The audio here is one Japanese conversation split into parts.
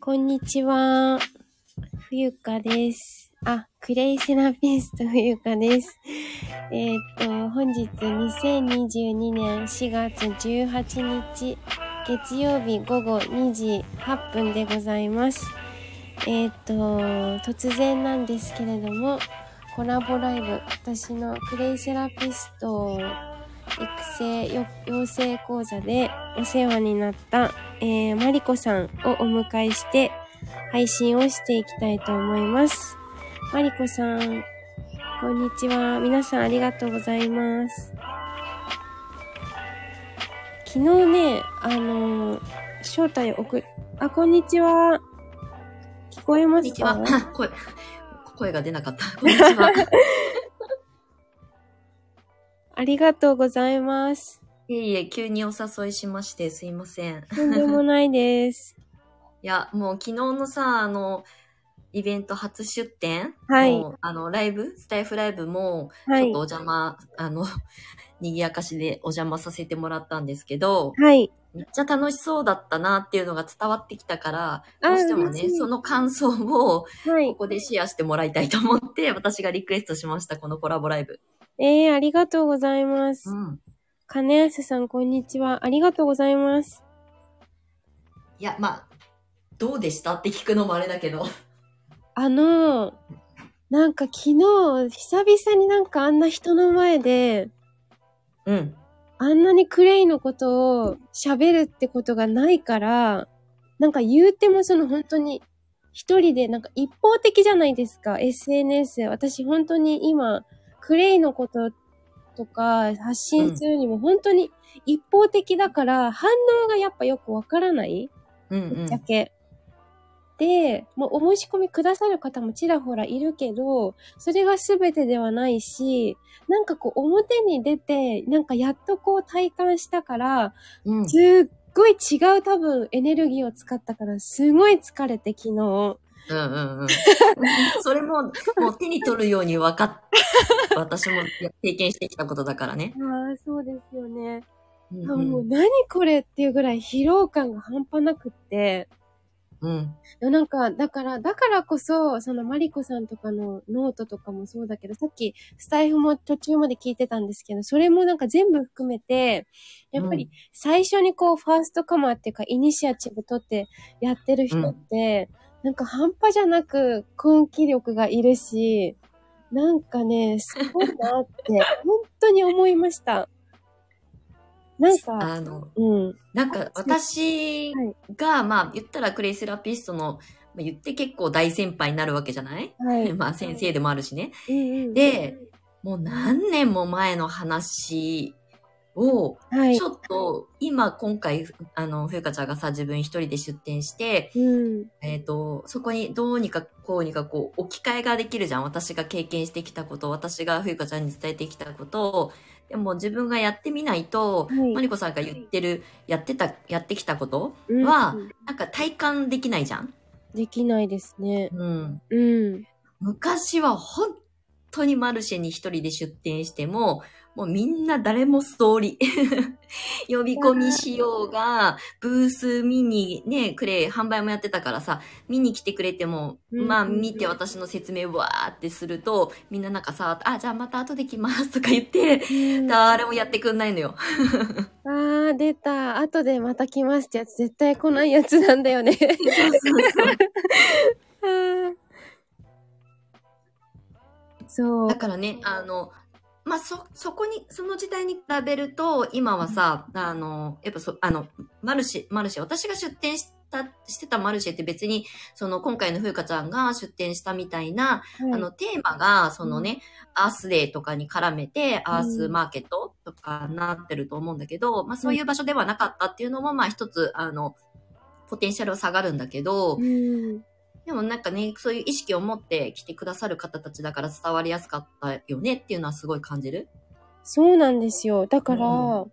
こんにちは。冬香です。あ、クレイセラピスト冬香です。えーっと、本日2022年4月18日、月曜日午後2時8分でございます。えーっと、突然なんですけれども、コラボライブ、私のクレイセラピスト育成よ養成講座でお世話になった、えー、マリコさんをお迎えして配信をしていきたいと思います。マリコさん、こんにちは。皆さんありがとうございます。昨日ね、あのー招待を送、あ、こんにちは。聞こえますこんにちはか。声、声が出なかった。こんにちは。ありがとうございます。いえいえ、急にお誘いしましてすいません。とんでもないです。いや、もう昨日のさ、あの、イベント初出店はいもうあの、ライブ、スタイフライブも、はいちょっとお。邪魔、あの、賑やかしでお邪魔させてもらったんですけど、はい。めっちゃ楽しそうだったなっていうのが伝わってきたから、あどうしてもね、その感想をはいこ。こでシェアしてもらいたいと思って、私がリクエストしました、このコラボライブ。ええー、ありがとうございます。うん。金安さん、こんにちは。ありがとうございます。いや、まあ、どうでしたって聞くのもあれだけど。あの、なんか昨日、久々になんかあんな人の前で、うん。あんなにクレイのことを喋るってことがないから、なんか言うてもその本当に一人でなんか一方的じゃないですか、SNS。私本当に今、クレイのこととか発信するにも本当に一方的だから、反応がやっぱよくわからないうんうんぶっちゃ。け。で、もうお申し込みくださる方もちらほらいるけど、それが全てではないし、なんかこう表に出て、なんかやっとこう体感したから、うん。すっごい違う多分エネルギーを使ったから、すごい疲れて昨日。うんうんうん。それも、もう手に取るように分かっ、私も経験してきたことだからね。ああ、そうですよね。うんあもう何これっていうぐらい疲労感が半端なくって、うん。なんか、だから、だからこそ、そのマリコさんとかのノートとかもそうだけど、さっきスタイフも途中まで聞いてたんですけど、それもなんか全部含めて、やっぱり最初にこう、 first comer っていうか、イニシアチブ取ってやってる人って、なんか半端じゃなく根気力がいるし、なんかね、すごいなって、本当に思いました。なんか、あの、うん。なんか私はいが、まあ言ったらクレイセラピストの、まあ言って結構大先輩になるわけじゃない？はい。まあ先生でもあるしね。うんうん、で、もう何年も前の話を、はいち。ょっと、今、今回、あの、ふゆかちゃんがさ、自分一人で出店して、うん。えっ、と、そこにどうにかこうにかこう、置き換えができるじゃん。私が経験してきたこと、私がふゆかちゃんに伝えてきたことを、でも自分がやってみないと、はいマリコさんが言ってる、やってた、やってきたことうんは、なんか体感できないじゃん。できないですね。うん。うん。昔は本当にマルシェに一人で出店しても、もうみんな誰もストーリー。呼び込みしようが、ブース見にね、くれ、販売もやってたからさ、見に来てくれても、うんまあ見て私の説明わーってすると、みんななんかさ、あ、じゃあまた後で来ますとか言って、誰もやってくんないのよ。あー、出た。後でまた来ますってやつ絶対来ないやつなんだよね。あーそう だ。からね、あの、まあ、そ、そこに、その時代に比べると、今はさ、あの、やっぱそ、あの、マルシェ、マルシェ、私が出店した、してたマルシェって別に、その、今回のふうかちゃんが出店したみたいな、はい。あの、テーマが、そのね、アースデーとかに絡めて、アースマーケットとかなってると思うんだけど、まあ、そういう場所ではなかったっていうのも、まあ、一つ、あの、ポテンシャルは下がるんだけど、うん。でもなんかね、そういう意識を持って来てくださる方たちだから伝わりやすかったよねっていうのはすごい感じる。そうなんですよ。だから、う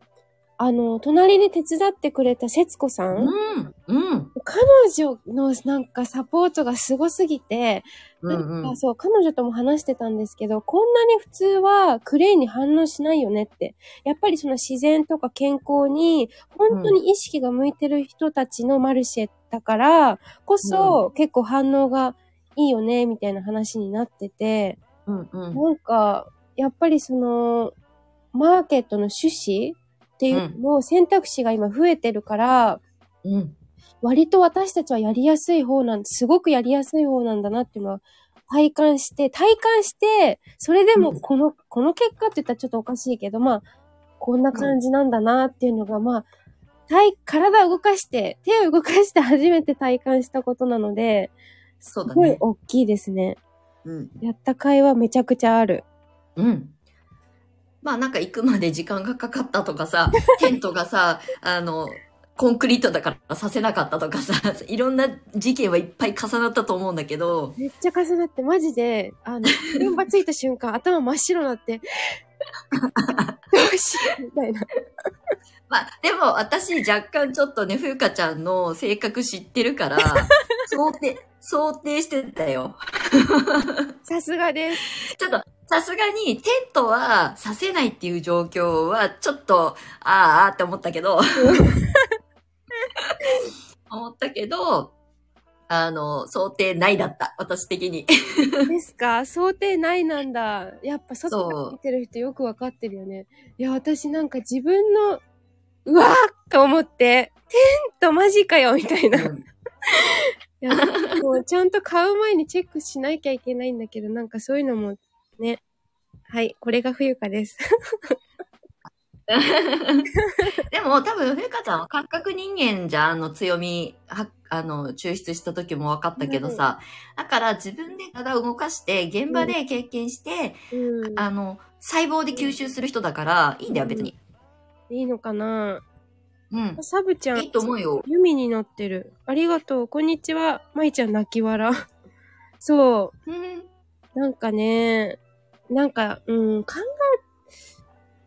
あの、隣で手伝ってくれた節子さん、うん。うん。彼女のなんかサポートがすごすぎて、うんうんあ。そう、彼女とも話してたんですけど、こんなに普通はクレイに反応しないよねって。やっぱりその自然とか健康に、本当に意識が向いてる人たちのマルシェだから、こそ、結構反応がいいよね、みたいな話になってて、うんうん。なんか、やっぱりその、マーケットの趣旨っていうのを選択肢が今増えてるから、うん。割と私たちはやりやすい方なんすごくやりやすい方なんだなっていうのは体感して、体感して、それでもうんこの、この結果って言ったらちょっとおかしいけど、まあ、こんな感じなんだなっていうのが、まあ、体、体を動かして、手を動かして初めて体感したことなので、すごいそうだね。大きいですね。うん。やった甲斐はめちゃくちゃある。うん。まあなんか行くまで時間がかかったとかさ、テントがさ、あの、コンクリートだからさせなかったとかさ、いろんな事件はいっぱい重なったと思うんだけど、めっちゃ重なって、マジで、あの、現場ついた瞬間、頭真っ白になって、どうしよう、みたいな。まあでも私若干ちょっとね、ふうかちゃんの性格知ってるから、想定、想定してたよ。さすがです。ちょっと、さすがにテントはさせないっていう状況は、ちょっと、あーあーって思ったけど、思ったけど、あの、想定内だった。私的に。ですか？想定内なんだ。やっぱ外から見てる人よくわかってるよね。いや、私なんか自分の、うわーと思って、テントマジかよみたいな。いや、なんかこう、ちゃんと買う前にチェックしなきゃいけないんだけど、なんかそういうのも、ね。はい、これが冬香です。でも多分、ふうかちゃんは感覚人間じゃん、あの強み、は、あの、抽出した時も分かったけどさ。だから自分で体を動かして、現場で経験して、うん。あの、細胞で吸収する人だから、いいんだよ、別に。いいのかなうん。サブちゃん。いいと思うよ。弓に乗ってる。ありがとう。こんにちは。まいちゃん泣き笑。そう。うん。なんかね、なんか、うん、考え、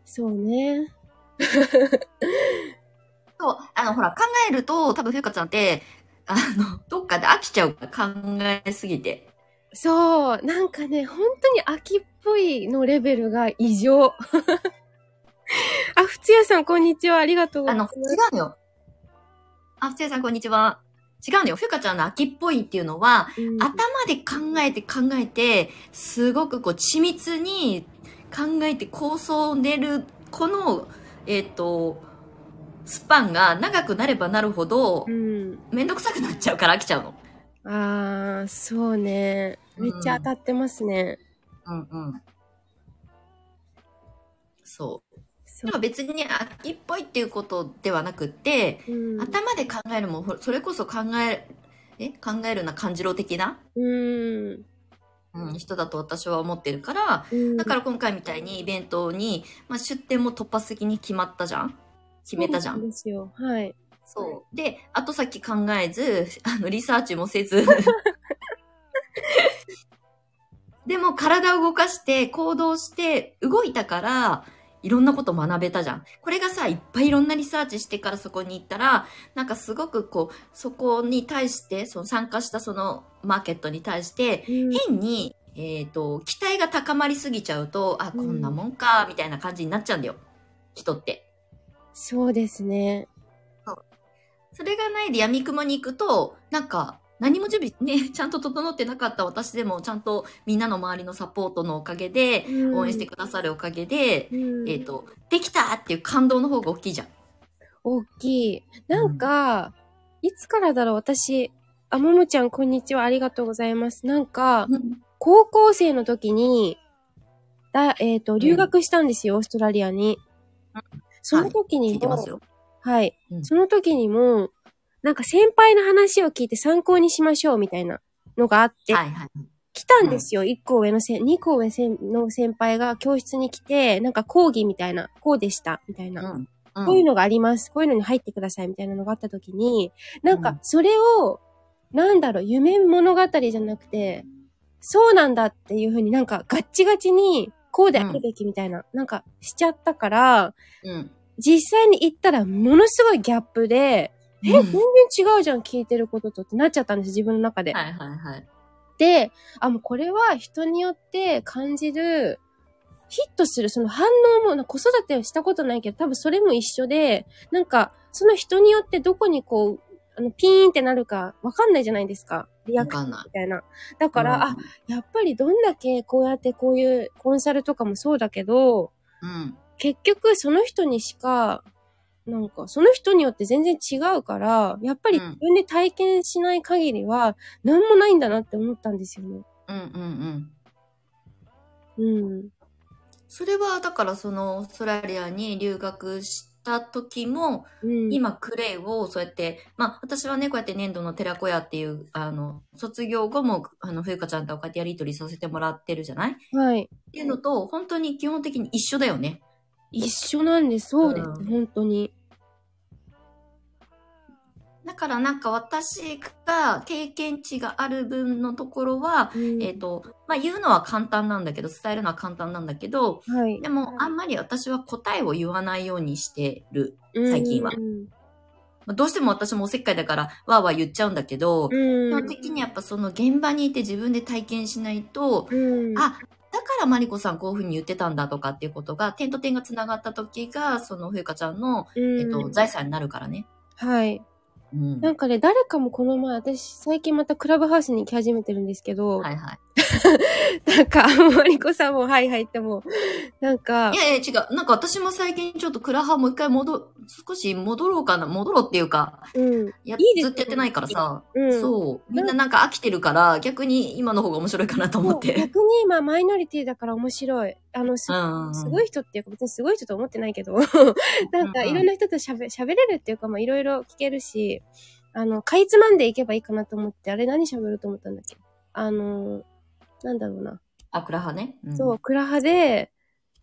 そうね。そう、あの、ほら、考えると、多分、ふうかちゃんって、あの、どっかで飽きちゃうから、考えすぎて。そう、なんかね、本当に秋っぽいのレベルが異常。あ、ふつやさん、こんにちは。ありがとうごあの、ざいます。違うのよ。あ、ふつやさん、こんにちは。違うのよ。ふうかちゃんの秋っぽいっていうのは、うん頭で考えて考えて、すごくこう、緻密に考えて構想を練る、この、えっ、と、スパンが長くなればなるほどう、ん。めんどくさくなっちゃうから飽きちゃうの。あー、そうね。めっちゃ当たってますね。うんうん。そう。そうでも別に秋っぽいっていうことではなくって、うん。頭で考えるも、ほそれこそ考え、え考えるな感じろ的な、うん。うん、人だと私は思ってるから、うん。だから今回みたいにイベントに、まあ、出店も突発的に決まったじゃん決めたじゃそうですよ。はい。そう。で、後先考えず、あの、リサーチもせず。でも体を動かして、行動して、動いたから、いろんなこと学べたじゃん。これがさ、いっぱいいろんなリサーチしてからそこに行ったら、なんかすごくこう、そこに対して、その参加したそのマーケットに対して、うん変に、えっ、と、期待が高まりすぎちゃうと、あ、こんなもんか、みたいな感じになっちゃうんだよ。人って。そうですね。それがないで闇雲に行くと、なんか、何も準備ね、ちゃんと整ってなかった私でも、ちゃんとみんなの周りのサポートのおかげで、応援してくださるおかげで、うんえっ、と、できたっていう感動の方が大きいじゃん。大きい。なんか、いつからだろう私、あ、ももちゃんこんにちは。ありがとうございます。なんか、高校生の時に、だ、えっ、と、留学したんですよ、オーストラリアに。その時聞にも、いてますよ。はい。うんその時にも、なんか先輩の話を聞いて参考にしましょうみたいなのがあって、はいはい。来たんですよ。1個上のせ、2個上の先輩が教室に来て、なんか講義みたいな、こうでした、みたいな。うん。こういうのがあります。こういうのに入ってくださいみたいなのがあった時に、なんかうんそれを、なんだろう、夢物語じゃなくて、そうなんだっていうふうになんかガッチガチに、こうであるべきみたいな、なんかしちゃったから、うん。実際に行ったらものすごいギャップで、え、うん全然違うじゃん、聞いてることとってなっちゃったんです、自分の中で。はいはいはい。で、あ、もうこれは人によって感じる、ヒットするその反応も、子育てをしたことないけど、多分それも一緒で、なんか、その人によってどこにこう、あの、ピーンってなるかわかんないじゃないですか。リアクションわかんない。みたいな。だから、うんあ、やっぱりどんだけこうやってこういうコンサルとかもそうだけど、うん。結局その人にしか、なんか、その人によって全然違うから、やっぱりうん自分で体験しない限りは、なんもないんだなって思ったんですよね。うんうんうん。うん。それは、だからその、オーストラリアに留学した時も、うん、今、クレイをそうやって、まあ、私はね、こうやって粘土の寺子屋っていう、あの、卒業後も、あの、冬香ちゃんとこうやってやりとりさせてもらってるじゃない？っはい。ていうのと、本当に基本的に一緒だよね。一緒なんです。そうです。うん本当に。だからなんか私が経験値がある分のところは、うんえっ、と、まあ、言うのは簡単なんだけど、伝えるのは簡単なんだけど、はい。でも、あんまり私は答えを言わないようにしてる。最近はうん。まあどうしても私もおせっかいだから、わーわー言っちゃうんだけど、うん。基本的にやっぱその現場にいて自分で体験しないと、うん。あ、だからマリコさんこういうふうに言ってたんだとかっていうことが、点と点が繋がった時が、その冬香ちゃんの、うん、えっと、財産になるからね。はい。うん。なんかね、誰かもこの前、私、最近またクラブハウスに行き始めてるんですけど、はいはい。なんか、マリコさんも、はいはいっても、なんかい、やいや違う。なんか私も最近ちょっとクラハもう一回戻、少し戻ろうかな。戻ろうっていうか、うん。やいずっとやってないからさ、うん。そう。みんななんか飽きてるから、逆に今の方が面白いかなと思って。逆に今、マイノリティだから面白い。あの、すごい人っていうか、別にすごい人と思ってないけど、なんかいろんな人と喋、喋れるっていうか、まあいろいろ聞けるし、あの、かいつまんでいけばいいかなと思って、あれ何喋ると思ったんだっけ？あの、なんだろうな。あ、クラハね。うん、そう、クラハで、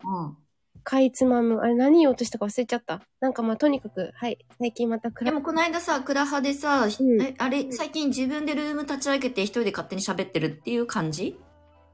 うん。かいつまむ。あれ何言おうとしたか忘れちゃった。なんかまあとにかく、はい。最近またクラでもこの間さ、クラハでさ、うんえあれ、最近自分でルーム立ち上げて一人で勝手に喋ってるっていう感じ？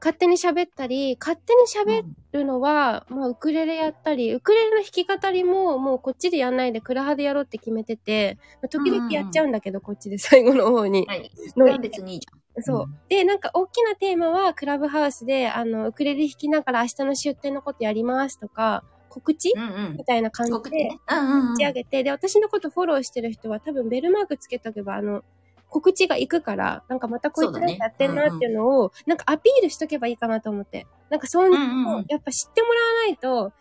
勝手に喋ったり、勝手に喋るのは、まあウクレレやったり、ウクレレの弾き語りももうこっちでやんないでクラハでやろうって決めてて、まあ時々やっちゃうんだけど、こっちで最後の方に。はい。それは別にいいじゃん。そう。うんで、なんか大きなテーマはクラブハウスで、あの、ウクレレ弾きながら明日の出店のことやりますとか、告知うんうんみ。たいな感じで。打ち上げて、で、私のことフォローしてる人は多分ベルマークつけとけば、あの、告知が行くから、なんかまたこいつらそうだねやってんなっていうのを、なんかアピールしとけばいいかなと思って。なんかそういうのうんうんうんやっぱ知ってもらわないと、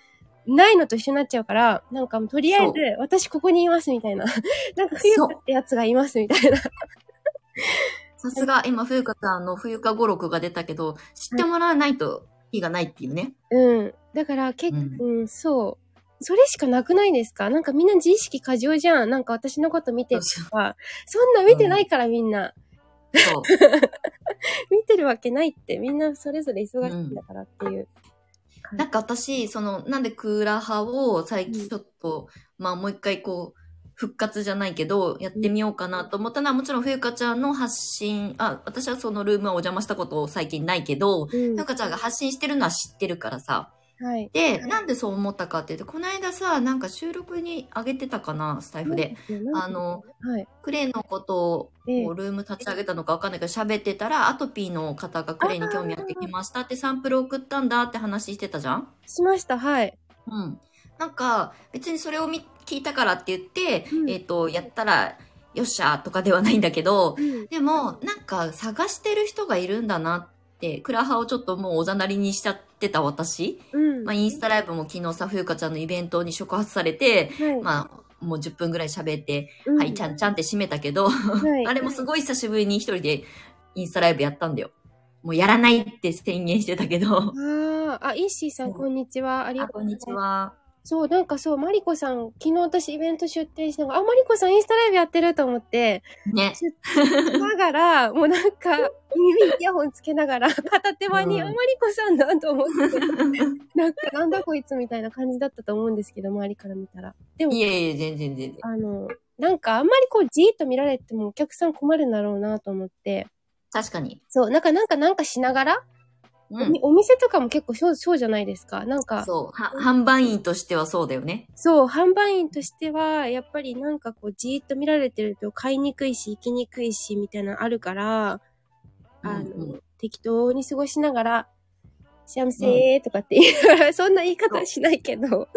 ないのと一緒になっちゃうから、なんかとりあえず私ここにいますみたいな。なんか冬香ってやつがいますみたいな。さすが、今、冬香さんの冬香語録が出たけど、知ってもらわないと火がないっていうね。うん。だから結うん構、うん、そう。それしかなくないですか？なんかみんな自意識過剰じゃん。なんか私のこと見てるとか。そんな見てないからみんな。そう。見てるわけないって。みんなそれぞれ忙しいんだからっていう。なんか私、その、なんでクーラー派を最近ちょっと、まあもう一回こう、復活じゃないけど、やってみようかなと思ったのは、もちろん冬香ちゃんの発信、あ、私はそのルームはお邪魔したこと最近ないけど、うん。冬香ちゃんが発信してるのは知ってるからさ。はい。で、なんでそう思ったかっていうと、この間さ、なんか収録に上げてたかな、スタイフで。あの、はい。クレイのことを、ルーム立ち上げたのかわかんないけど、喋ってたら、アトピーの方がクレイに興味あってきましたってサンプル送ったんだって話してたじゃんしました、はい。うん。なんか、別にそれを見聞いたからって言って、うんえっ、と、やったら、よっしゃーとかではないんだけど、うん。でも、なんか探してる人がいるんだなって、クラハをちょっともうおざなりにしちゃってた私。うん。まあ、インスタライブも昨日さ、冬香ちゃんのイベントに触発されて、はい。まあ、もう10分ぐらい喋って、うんはい、ちゃんちゃんって締めたけど、はい。あれもすごい久しぶりに一人でインスタライブやったんだよ。もうやらないって宣言してたけど。あーあ、イッシーさん、こんにちは。ありがあ、とうこんにちは。そう、なんかそう、マリコさん、昨日私イベント出店しながら、あ、マリコさんインスタライブやってると思って、ね。しながら、もうなんか、耳にイヤホンつけながら、片手間に、うんあ、マリコさんだと思って、なんか、なんだこいつみたいな感じだったと思うんですけど、周りから見たら。でもい、えいえ、全然全然。あの、なんかあんまりこう、じーっと見られてもお客さん困るんだろうなと思って、確かに。そう、なんか、なんか、なんかしながら、うんお店とかも結構そうそうじゃないですか。なんか、そう。は販売員としてはそうだよね。そう、販売員としては、やっぱりなんかこう、じーっと見られてると買いにくいし、行きにくいし、みたいなのあるから、あの、うんうん適当に過ごしながら、幸せーとかって言いながら、そんな言い方はしないけど、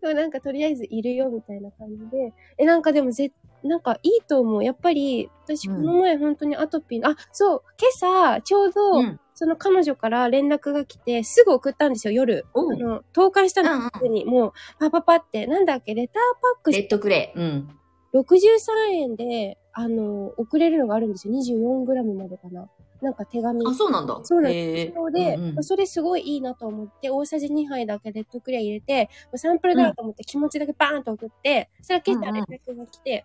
でもなんかとりあえずいるよみたいな感じで、え、なんかでもぜ、なんかいいと思う。やっぱり、私こうんの前本当にアトピー、あ、そう、今朝、ちょうど、うん。その彼女から連絡が来て、すぐ送ったんですよ、夜。あの、投函したうんうんの、すぐに。もう、パパパって、なんだっけ、レターパックレッドクレイ。うん。63円で、あの、送れるのがあるんですよ。24g までかな。なんか手紙。あ、そうなんだ。そうなんへーなので、うんうんそれすごいいいなと思って、大さじ2杯だけレッドクレイ入れて、サンプルだと思って気持ちだけバーンと送って、それから結構連絡が来て、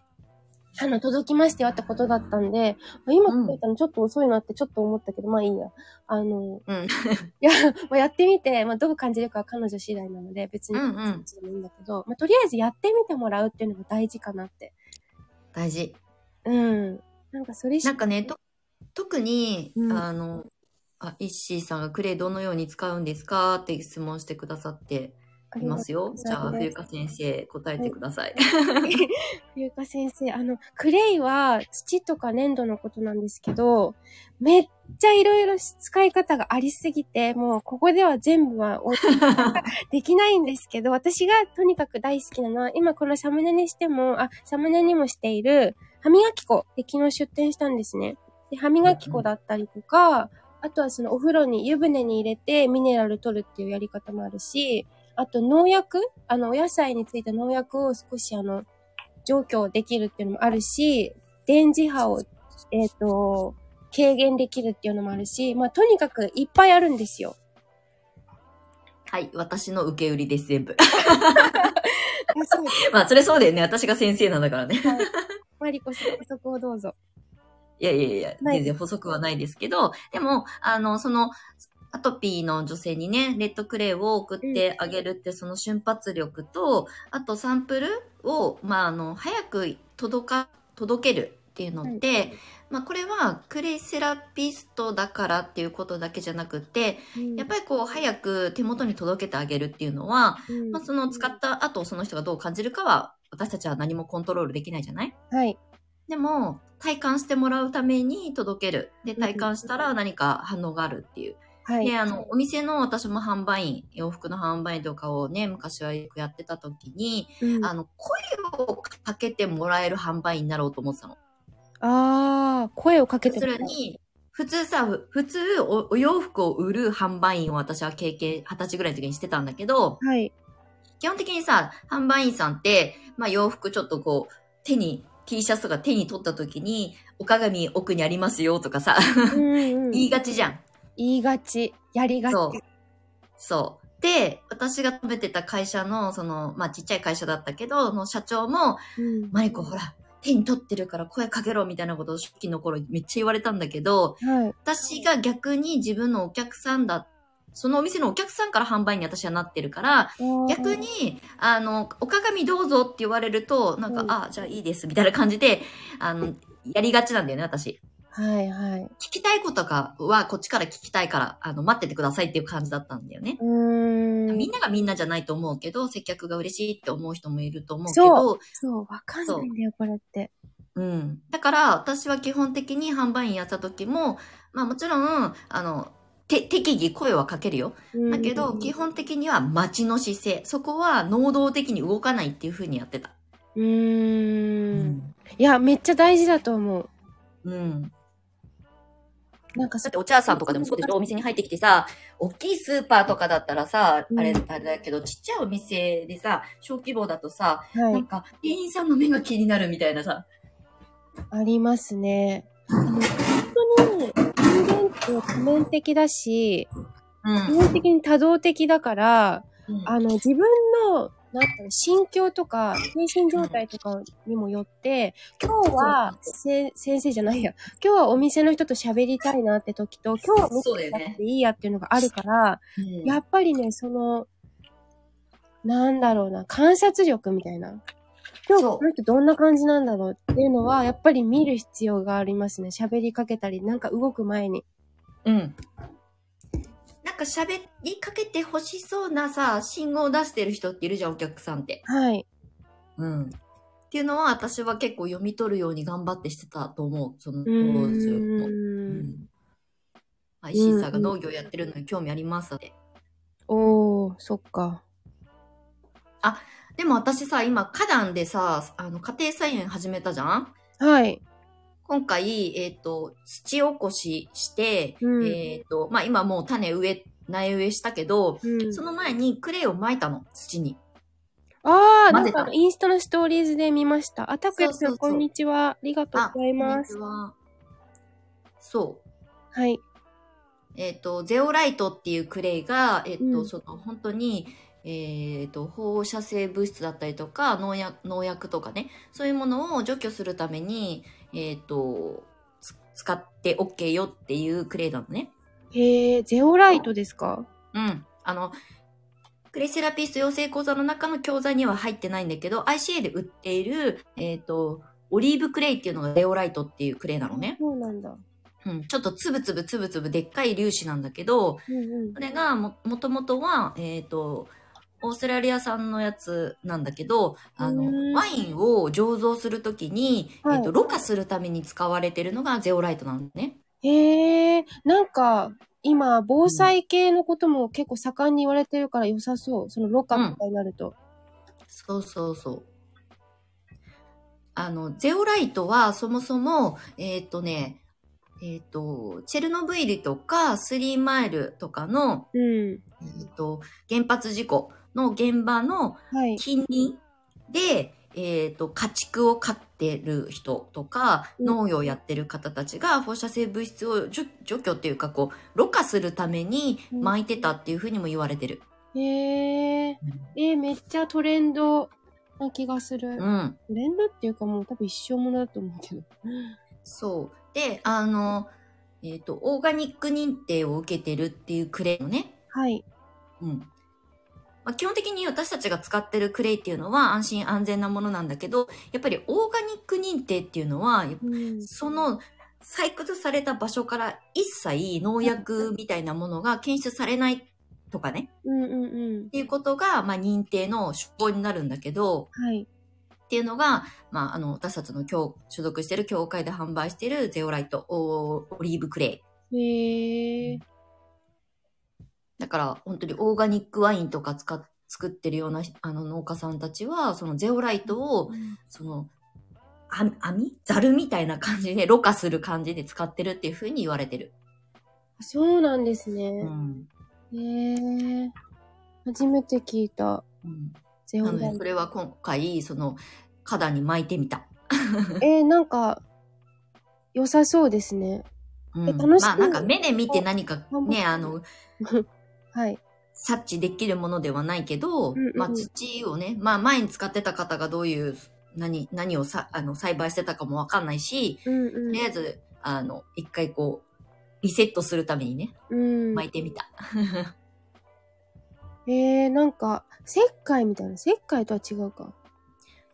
あの、届きましたよってことだったんで、まあ今届いたのちょっと遅いなってちょっと思ったけど、まあいいや。あの、うん。いや、まあ、やってみて、まあ、どう感じるかは彼女次第なので、別に、うんうんでもいいんだけど、まあ、とりあえずやってみてもらうっていうのが大事かなって。大事。うん。なんかそれしなんかね、と、特に、うんあの、あ、イッシーさんがクレイどのように使うんですかって質問してくださっていますよ。じゃあ、冬香先生、答えてください。冬香先生、あの、クレイは土とか粘土のことなんですけど、めっちゃいろいろ使い方がありすぎて、もうここでは全部はおできないんですけど、私がとにかく大好きなのは、今このサムネにしても、あ、サムネにもしている、歯磨き粉で昨日出店したんですね。で、歯磨き粉だったりとか、あとはそのお風呂に湯船に入れてミネラル取るっていうやり方もあるし、あと農薬あの、お野菜についた農薬を少しあの、除去できるっていうのもあるし、電磁波を、えっ、と、軽減できるっていうのもあるし、まあ、とにかくいっぱいあるんですよ。はい、私の受け売りです、全部。まあ、それそうだよね。私が先生なんだからね。はい。マリコさん、補足をどうぞ。いやいやいや、全然補足はないですけど、でも、あの、その、アトピーの女性にね、レッドクレイを送ってあげるって、その瞬発力と、あとサンプルを、まあ、あの、早く届か、届けるっていうのって、まあ、これはクレイセラピストだからっていうことだけじゃなくて、やっぱりこう、早く手元に届けてあげるっていうのは、りまあ、その使った後、その人がどう感じるかは、私たちは何もコントロールできないじゃない？はい。でも、体感してもらうために届ける。で、体感したら何か反応があるっていう。はい。で、あの、お店の私も販売員、洋服の販売員とかをね、昔はよくやってた時に、うん、あの、声をかけてもらえる販売員になろうと思ってたの。あー、声をかけてもらうるに、普通さ、ふ普通お、お洋服を売る販売員を私は経験、二十歳ぐらいの時にしてたんだけど、はい。基本的にさ、販売員さんって、まあ洋服ちょっとこう、手に、T シャツとか手に取った時に、お鏡奥にありますよとかさ、うんうん。言いがちじゃん。言いがち。やりがち。そう。そう。で、私が食べてた会社の、その、まあちっちゃい会社だったけど、の社長も、うん。マリコほら、手に取ってるから声かけろみたいなことを初期の頃めっちゃ言われたんだけど、はい。私が逆に自分のお客さんだ、そのお店のお客さんから販売に私はなってるから、逆に、あの、お鏡どうぞって言われると、なんか、うんあ、じゃあいいです、みたいな感じで、あの、やりがちなんだよね、私。はいはい。聞きたいことかは、こっちから聞きたいから、あの、待っててくださいっていう感じだったんだよね。うーん。みんながみんなじゃないと思うけど、接客が嬉しいって思う人もいると思うけそど、そう、わかんないんだよ、これって。うん。だから、私は基本的に販売員やった時も、まあもちろん、あの、て適宜声はかけるよ。だけど、基本的には待ちの姿勢。そこは能動的に動かないっていう風にやってた。うーん。いや、めっちゃ大事だと思う。うん。なんかだってお茶屋さんとかでもそうでしょ？お店に入ってきてさ、大きいスーパーとかだったらさ、うんあれ、あれだけど、ちっちゃいお店でさ、小規模だとさ、はいなん。か、店員さんの目が気になるみたいなさ。ありますね。本当に人間って多面的だし、うん基本的に多動的だから、うんあの、自分の、なんだろう、心境とか、精神状態とかにもよって、今日は、せ、先生じゃないや、今日はお店の人と喋りたいなって時と、今日は見てなくていいやっていうのがあるから、うんやっぱりね、その、なんだろうな、観察力みたいな。今日この人どんな感じなんだろうっていうのは、やっぱり見る必要がありますね。喋りかけたり、なんか動く前に。うん。ななんか喋りかけて欲しそうなさ、信号を出してる人っているじゃん、お客さんって。はい。うん。っていうのは私は結構読み取るように頑張ってしてたと思う。その当う時も。ー。うんん。IC さんが農業やってるのに興味ありますって。おー、そっか。でも私さ、今、花壇でさ、あの、家庭菜園始めたじゃん？はい。今回、えっ、と、土起こしして、うんえっ、と、まあ、今もう種植え、苗植えしたけど、うんその前にクレイを撒いたの、土に。あー、なんかインスタのストーリーズで見ました。あ、たくやさ、んこんにちは。ありがとうございます。こんにちはそう。はい。えっ、と、ゼオライトっていうクレイが、えっ、と、うんその、本当に、えっ、と、放射性物質だったりとか、農薬、農薬とかね、そういうものを除去するために、えっ、と、つ使って OK よっていうクレイなのね。へー、ゼオライトですか？うん。あの、クレイセラピスト養成講座の中の教材には入ってないんだけど、ICA で売っている、えっ、と、オリーブクレイっていうのがゼオライトっていうクレイなのね。そうなんだ。うん。ちょっとつぶつぶつぶつぶでっかい粒子なんだけど、うんうんこ。れがも、もともとは、えっ、と、オーストラリア産のやつなんだけど、あのうーん、ワインを醸造するときに、はいえっ、と、ろ過するために使われてるのがゼオライトなのね。へー、なんか、今、防災系のことも結構盛んに言われてるから良さそう。そのろ過とかになると。そうそうそう。あの、ゼオライトはそもそも、えっ、とね、えっ、と、チェルノブイリとかスリーマイルとかの、うん。えっ、と、原発事故の現場のはい。近隣で、えっ、と、家畜を飼ってる人とか、うん農業をやってる方たちが放射性物質を除除去っていうか、こう、ろ過するために巻いてたっていうふうにも言われてる。へー、えー、めっちゃトレンドな気がする。うん。トレンドっていうかもう多分一生ものだと思うけど。そう。で、あの、えっ、と、オーガニック認定を受けてるっていうクレイのね。はい。うん。まあ、基本的に私たちが使ってるクレイっていうのは安心安全なものなんだけど、やっぱりオーガニック認定っていうのは、うん。その採掘された場所から一切農薬みたいなものが検出されないとかね、うんうんうんっ。ていうことが、まあ、認定の手法になるんだけど、はい。っていうのが、まあ、あの、私たちの教所属してる協会で販売してるゼオライト、オオリーブクレイ。へー。だから、本当にオーガニックワインとか使っ作ってるようなあの農家さんたちは、そのゼオライトを、その、あ網？ザルみたいな感じで、ろ過する感じで使ってるっていう風に言われてる。そうなんですうね。ん。へー。初めて聞いた。うん、ゼオライトなので、それは今回、その、花壇に巻いてみた。えー、なんか、良さそうですね。うん、え楽しいまあ、なんか目で見て何かね、あの、はい。察知できるものではないけど、うんうんうんまあ土をね、まあ前に使ってた方がどういう、何、何をさ、あの、栽培してたかもわかんないし、うんとりあえず、あの、一回こう、リセットするためにね、うん。うん。巻いてみた。えー、なんか、石灰みたいな。石灰とは違うか。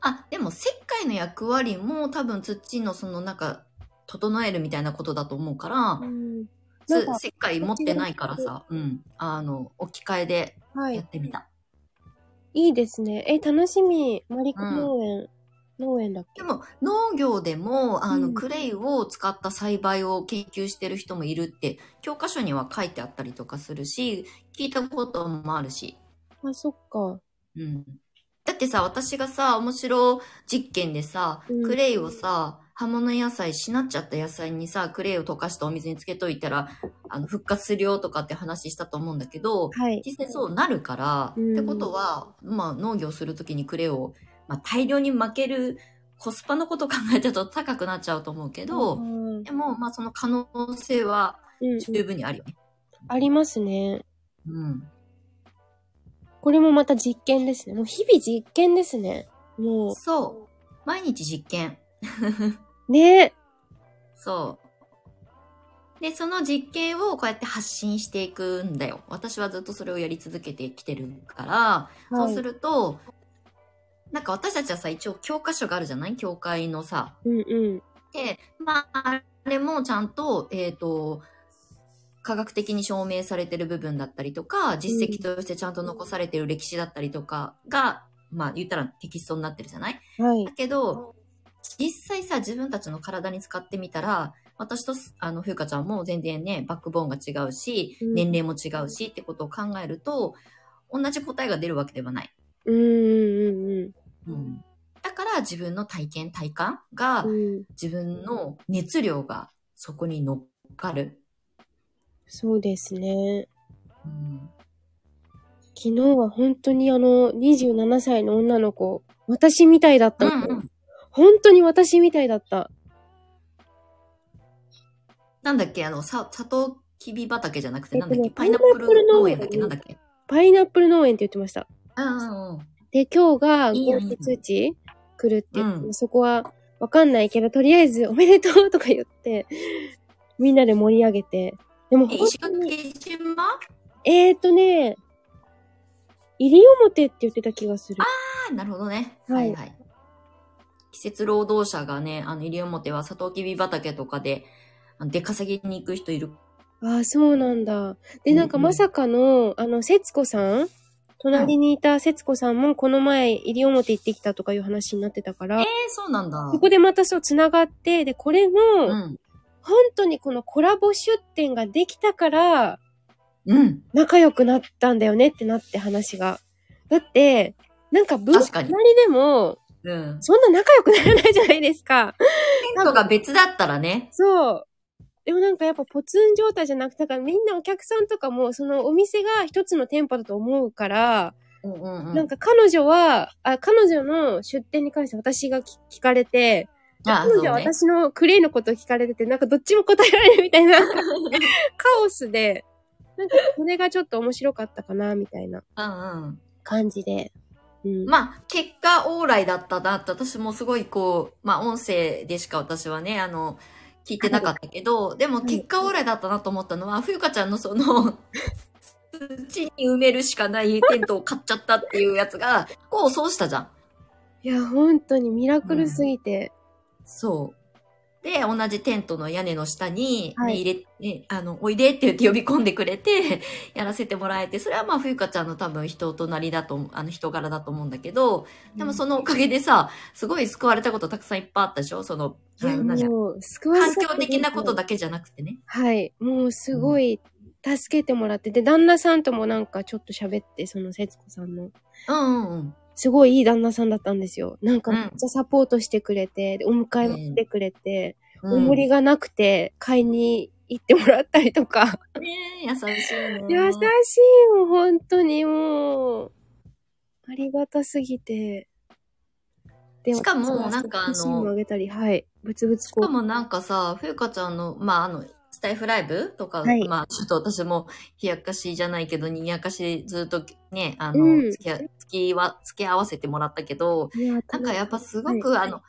あ、でも石灰の役割も多分土のそのなんか、整えるみたいなことだと思うからう、ん。つ石灰持ってないからさ、うん、あの、置き換えではい。やってみた。いいですね。え、楽しみ。マリコ農園。農園だっけ？でも農業でも、あの、うんクレイを使った栽培を研究してる人もいるって、教科書には書いてあったりとかするし、聞いたこともあるし。あ、そっか。うん。だってさ、私がさ、面白実験でさ、うんクレイをさ、葉物野菜、しなっちゃった野菜にさ、クレイを溶かしたお水につけといたら、あの、復活するよとかって話したと思うんだけど、はい。実際そうなるから、うんってことは、まあ農業するときにクレイを、まあ大量に負けるコスパのこと考えちゃうと高くなっちゃうと思うけど、うんでも、まあその可能性はうん十分にあるよね。ありますね。うん。これもまた実験ですね。もう日々実験ですね。もそう。毎日実験。う。ねそう。で、その実験をこうやって発信していくんだよ。私はずっとそれをやり続けてきてるから、そうする。ると、なんか私たちはさ、一応教科書があるじゃない？教会のさ。うんうん。で、まあ、あれもちゃんと、えっ、と、科学的に証明されてる部分だったりとか、実績としてちゃんと残されてる歴史だったりとかが、まあ言ったらテキストになってるじゃない？はいだ。けど、実際さ、自分たちの体に使ってみたら、私と、あの、ふうかちゃんも全然ね、バックボーンが違うし、うん年齢も違うしってことを考えると、同じ答えが出るわけではない。うんうんうんうん。だから自分の体験、体感が、うん。うん。自分の熱量がそこに乗っかる。そうですね。うん。昨日は本当にあの、27歳の女の子、私みたいだったの、うんうん本当に私みたいだった。なんだっけ？あの、さ、砂糖きび畑じゃなくて、なんだっけ、えっとねパイナップル農園だっけ？なんだっけ？パイナップル農園って言ってました。うんうんうん。で、今日がいいよ合格通知来るって言って、うんそこはわかんないけど、とりあえずおめでとうとか言って、みんなで盛り上げて。でも石垣島？えーとね、西表って言ってた気がする。ああ、なるほどね。ははいいはい。季節労働者がね、あの、西表はサトウキビ畑とかで、出稼ぎに行く人いる。ああ、そうなんだ。で、なんかうんうんまさかの、あの、節子さん？隣にいた節子さんもこの前、西表行ってきたとかいう話になってたからええ、そうなんだ。そこでまたそう繋がって、で、これも、うん。本当にこのコラボ出店ができたから、うん。仲良くなったんだよねってなって話が。だって、なんかぶ隣でも、うん。そんな仲良くならないじゃないですか。テントが別だったらね。そう。でもなんかやっぱポツン状態じゃなくて、だからみんなお客さんとかも、そのお店が一つの店舗だと思うから、うんうんうん。なんか彼女は、あ、彼女の出店に関して私が聞聞かれて、あ彼女は私のクレイのことを聞かれてて、なんかどっちも答えられるみたいな カオスで、なんかそれがちょっと面白かったかな、みたいなうんうん。うん。まあ、結果、往来だったなって、私もすごいこう、まあ、音声でしか私はね、あの、聞いてなかったけど、でもはい結果往来だったなと思ったのは、ふゆかちゃんのその、土に埋めるしかないテントを買っちゃったっていうやつが、こう、そうしたじゃん。いや、本当にミラクルすぎて。そう。で、同じテントの屋根の下に、ねはい入れ、ね、あの、おいでって言って呼び込んでくれて、やらせてもらえて、それはまあ、ふゆかちゃんの多分人となりだとあの人柄だと思うんだけど、でもそのおかげでさ、すごい救われたことたくさんいっぱいあったでしょ？その、いもう、救われ環た境的なことだけじゃなくてね。はい。もうすごい助けてもらって、で、旦那さんともなんかちょっと喋って、その節子さんの。うんうんうん。すごいいい旦那さんだったんですよ。なんかうんめっちゃサポートしてくれて、でお迎えも来てくれて、うん、お盛りがなくて買いに行ってもらったりとか。ねえ優しいね。優しいもう本当にもう、ありがたすぎて。でしかもなんかあの写真もあげたり、はい。ぶつぶつしかもなんかさ、ふゆかちゃんの、まあ、あの、スタイフライブとか、はいまあ、ちょっと私も、冷やかしじゃないけど、にやかしずっとね、あの、うん付き合、付きは、付き合わせてもらったけど、なんかやっぱすごく、はいあの、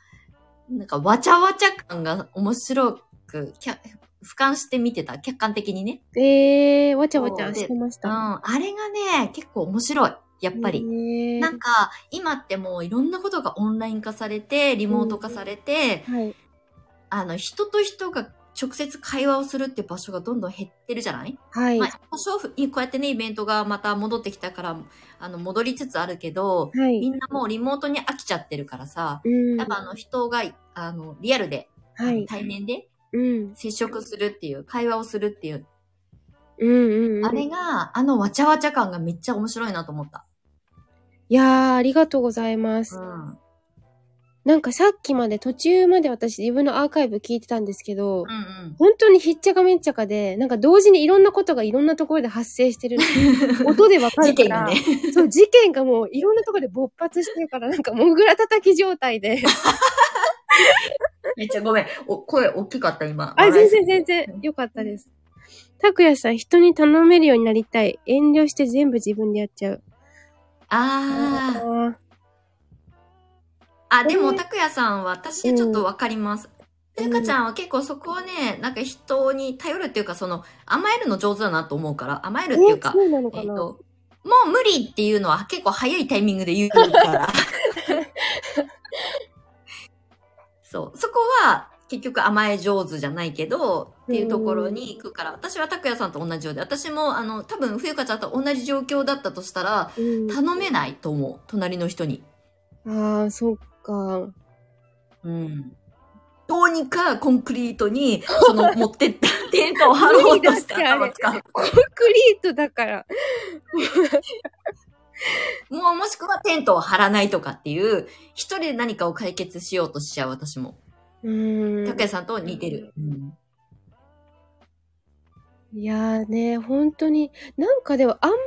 なんかわちゃわちゃ感が面白く、俯瞰して見てた、客観的にね。えー、わちゃわちゃしてましうん。た。あれがね、結構面白い。やっぱり。りなんか、今ってもういろんなことがオンライン化されて、リモート化されて、はい。あの、人と人が直接会話をするって場所がどんどん減ってるじゃない、はい。まあ、こうやってね、イベントがまた戻ってきたから、あの、戻りつつあるけど、はい。みんなもうリモートに飽きちゃってるからさ、うん。やっぱあの、人が、あの、リアルで、はい。対面でうん。接触するっていう、会話をするっていう、うんうんうん。あれが、あのわちゃわちゃ感がめっちゃ面白いなと思った。いやー、ありがとうございます。うん。なんかさっきまで途中まで私自分のアーカイブ聞いてたんですけど、うんうん。本当にひっちゃかめっちゃかで、なんか同時にいろんなことがいろんなところで発生してる。音でわかるから。事件がね。そう、事件がもういろんなところで勃発してるから、なんかモグラ叩き状態で。めっちゃごめん。お声大きかった、今。あ、全然全然。然よかったです。拓也さん、人に頼めるようになりたい。遠慮して全部自分でやっちゃう。ああ。ーあ、でも、えーたくやさんは、私ちょっとわかります。ゆかちゃんは結構そこはね、なんか人に頼るっていうか、その、甘えるの上手だなと思うから、甘えるっていうかえ、っと、もう無理っていうのは結構早いタイミングで言うから。そう。そこは結局甘え上手じゃないけど、っていうところに行くから、私は拓也さんと同じようで、私も、あの、多分、冬香ちゃんと同じ状況だったとしたら、うん頼めないと思う。隣の人に。ああ、そっか。うん。どうにかコンクリートに、その持ってったテントを張ろうとして頭使う。コンクリートだから。もうもしくはテントを張らないとかっていう、一人で何かを解決しようとしちゃう私も。うーん。拓也さんと似てる。うん。いやーね、本当に、なんかでもあんまり、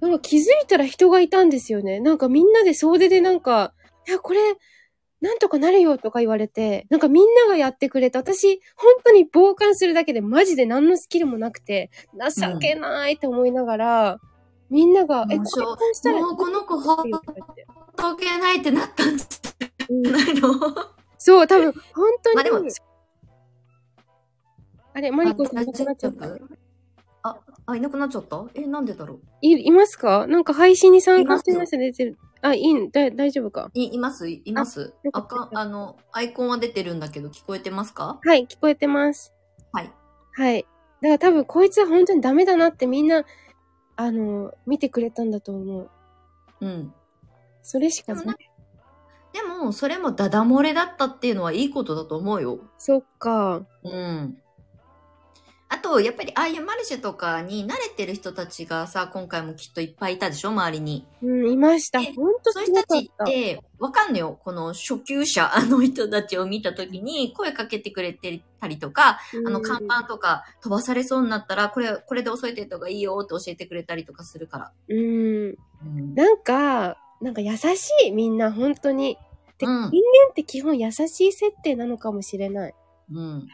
なんか気づいたら人がいたんですよね。なんかみんなで総出でなんか、いや、これ、なんとかなるよとか言われて、なんかみんながやってくれて、私、本当に傍観するだけでマジで何のスキルもなくて、情けないって思いながら、みんなが、え、こもうしたらもうこの子ほっとけないってなったんじうんゃないのそう、多分、本当に。まああれ、マリコさんいなくなっちゃった。あ、あ、いなくなっちゃった？え、なんでだろう？い、いますか？なんか配信に参加してました、出てる。あ、いいん、だ、大丈夫か？い、います？います？あかん、あの、アイコンは出てるんだけど、聞こえてますか？はい、聞こえてます。はい。はい。だから多分こいつは本当にダメだなってみんな、あの、見てくれたんだと思う。うん。それしかないでも、それもダダ漏れだったっていうのはいいことだと思うよ。そっか。うん。あと、やっぱり、ああいうマルシェとかに慣れてる人たちがさ、今回もきっといっぱいいたでしょ？周りに。うん、いました。え本当そういう人たちって、わかんのよ？この初級者 の人たちを見たときに、声かけてくれてたりとか、あの、看板とか飛ばされそうになったら、これ、これで押さえてった方がいいよって教えてくれたりとかするから。うん。うん。なんか、なんか優しい、みんな、本当に。で、うん人間って基本優しい設定なのかもしれない。うん。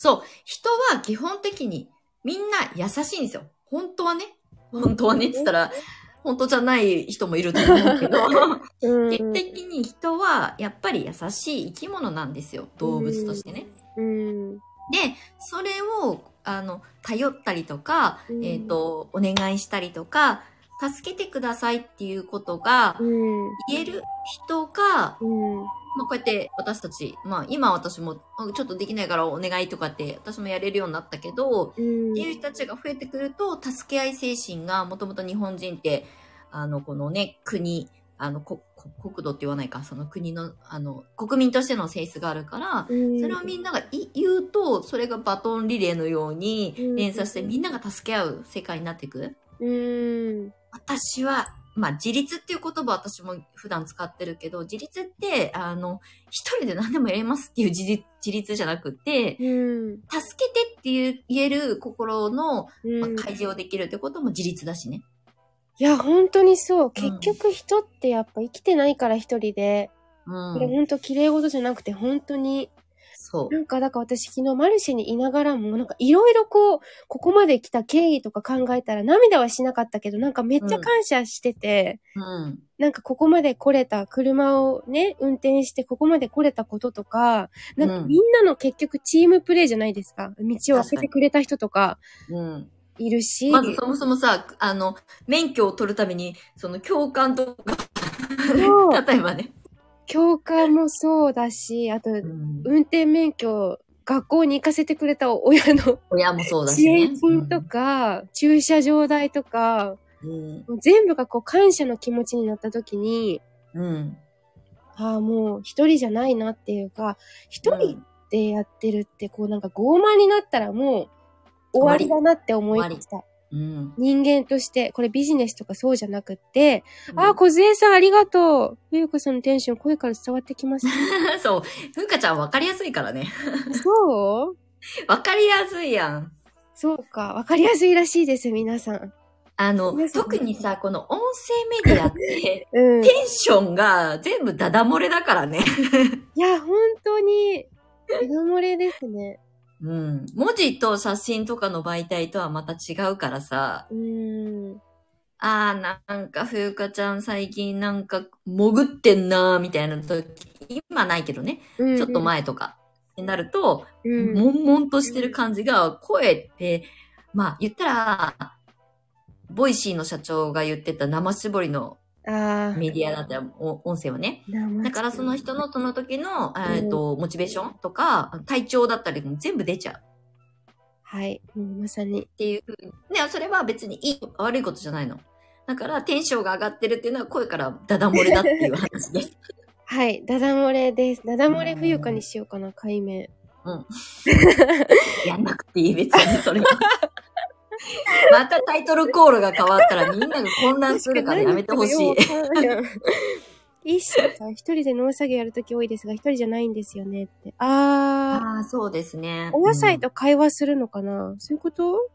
そう。人は基本的にみんな優しいんですよ。本当はね。本当はねって言ったら、本当じゃない人もいると思うけど、うん。基本的に人はやっぱり優しい生き物なんですよ。動物としてね。うん。で、それを、あの、頼ったりとか、うんえっ、と、お願いしたりとか、助けてくださいっていうことがうん。言える人が、うん。まあ、こうやって私たち、まあ、今私もあちょっとできないからお願いとかって私もやれるようになったけど、うん。っていう人たちが増えてくると、助け合い精神がもともと日本人って、あの、このね、国、あの、国土って言わないか、その国の、あの、国民としての性質があるから、うんそれをみんながい言うと、それがバトンリレーのようにうん連鎖してみんなが助け合う世界になっていく。うん。私は、まあ、自立っていう言葉私も普段使ってるけど、自立って、あの、一人で何でもやりますっていう自立自立じゃなくて、うん。助けてっていう言える心の、まあうん、開示をできるってことも自立だしね。いや、本当にそう。結局人ってやっぱ生きてないから一人で、うん。これ本当綺麗事じゃなくて本当に、そう。なんかだから私昨日マルシェにいながらも、なんかいろいろこう、ここまで来た経緯とか考えたら涙はしなかったけど、なんかめっちゃ感謝してて、うん。なんかここまで来れた、車をね、運転してここまで来れたこととか、なんかうんみんなの結局チームプレイじゃないですか。道を開けてくれた人とかうん。いるし。まずそもそもさ、あの、免許を取るために、その共感とか、例えばね。教官もそうだし、あと、うん運転免許、学校に行かせてくれた親の親もそうだし支ね。援金とか、駐車場代とか、うん。もう全部がこう感謝の気持ちになった時に、うん。ああ、もう一人じゃないなっていうか、一人でやってるって、こうなんか傲慢になったらもう終わりだなって思いました。うん。人間として、これビジネスとかそうじゃなくって、ああ、あ、小杖さんありがとう。冬子さんのテンション声から伝わってきます。そう。ふうかちゃん分かりやすいからね。そう？分かりやすいやん。そうか。わかりやすいらしいです、皆さん。あの特にさ、この音声メディアって、うん。テンションが全部ダダ漏れだからね。いや、本当に、ダダ漏れですね。うん。文字と写真とかの媒体とはまた違うからさ、うーん。あーなんかふうかちゃん最近なんか潜ってんなーみたいな時、今ないけどね、うんちょっと前とか、になると、うん。悶々としてる感じが、声って、まあ言ったら、 Voicy の社長が言ってた生絞りのああ。メディアだったらお音声はね。生だからその人のその時の、えっ、と、モチベーションとか、体調だったりも全部出ちゃう。はい。もうまさに。っていう。ね、それは別にいい、悪いことじゃないの。だからテンションが上がってるっていうのは声からダダ漏れだっていう話です。はい。ダダ漏れです。ダダ漏れ冬かにしようかな、解明。やんなくていい別にそれは。またタイトルコールが変わったらみんなが混乱するからやめてほしい。一緒さ、一人で農作業やるとき多いですが、一人じゃないんですよねって。あー。ああ、そうですね。お野菜うんと会話するのかな、そういうこと？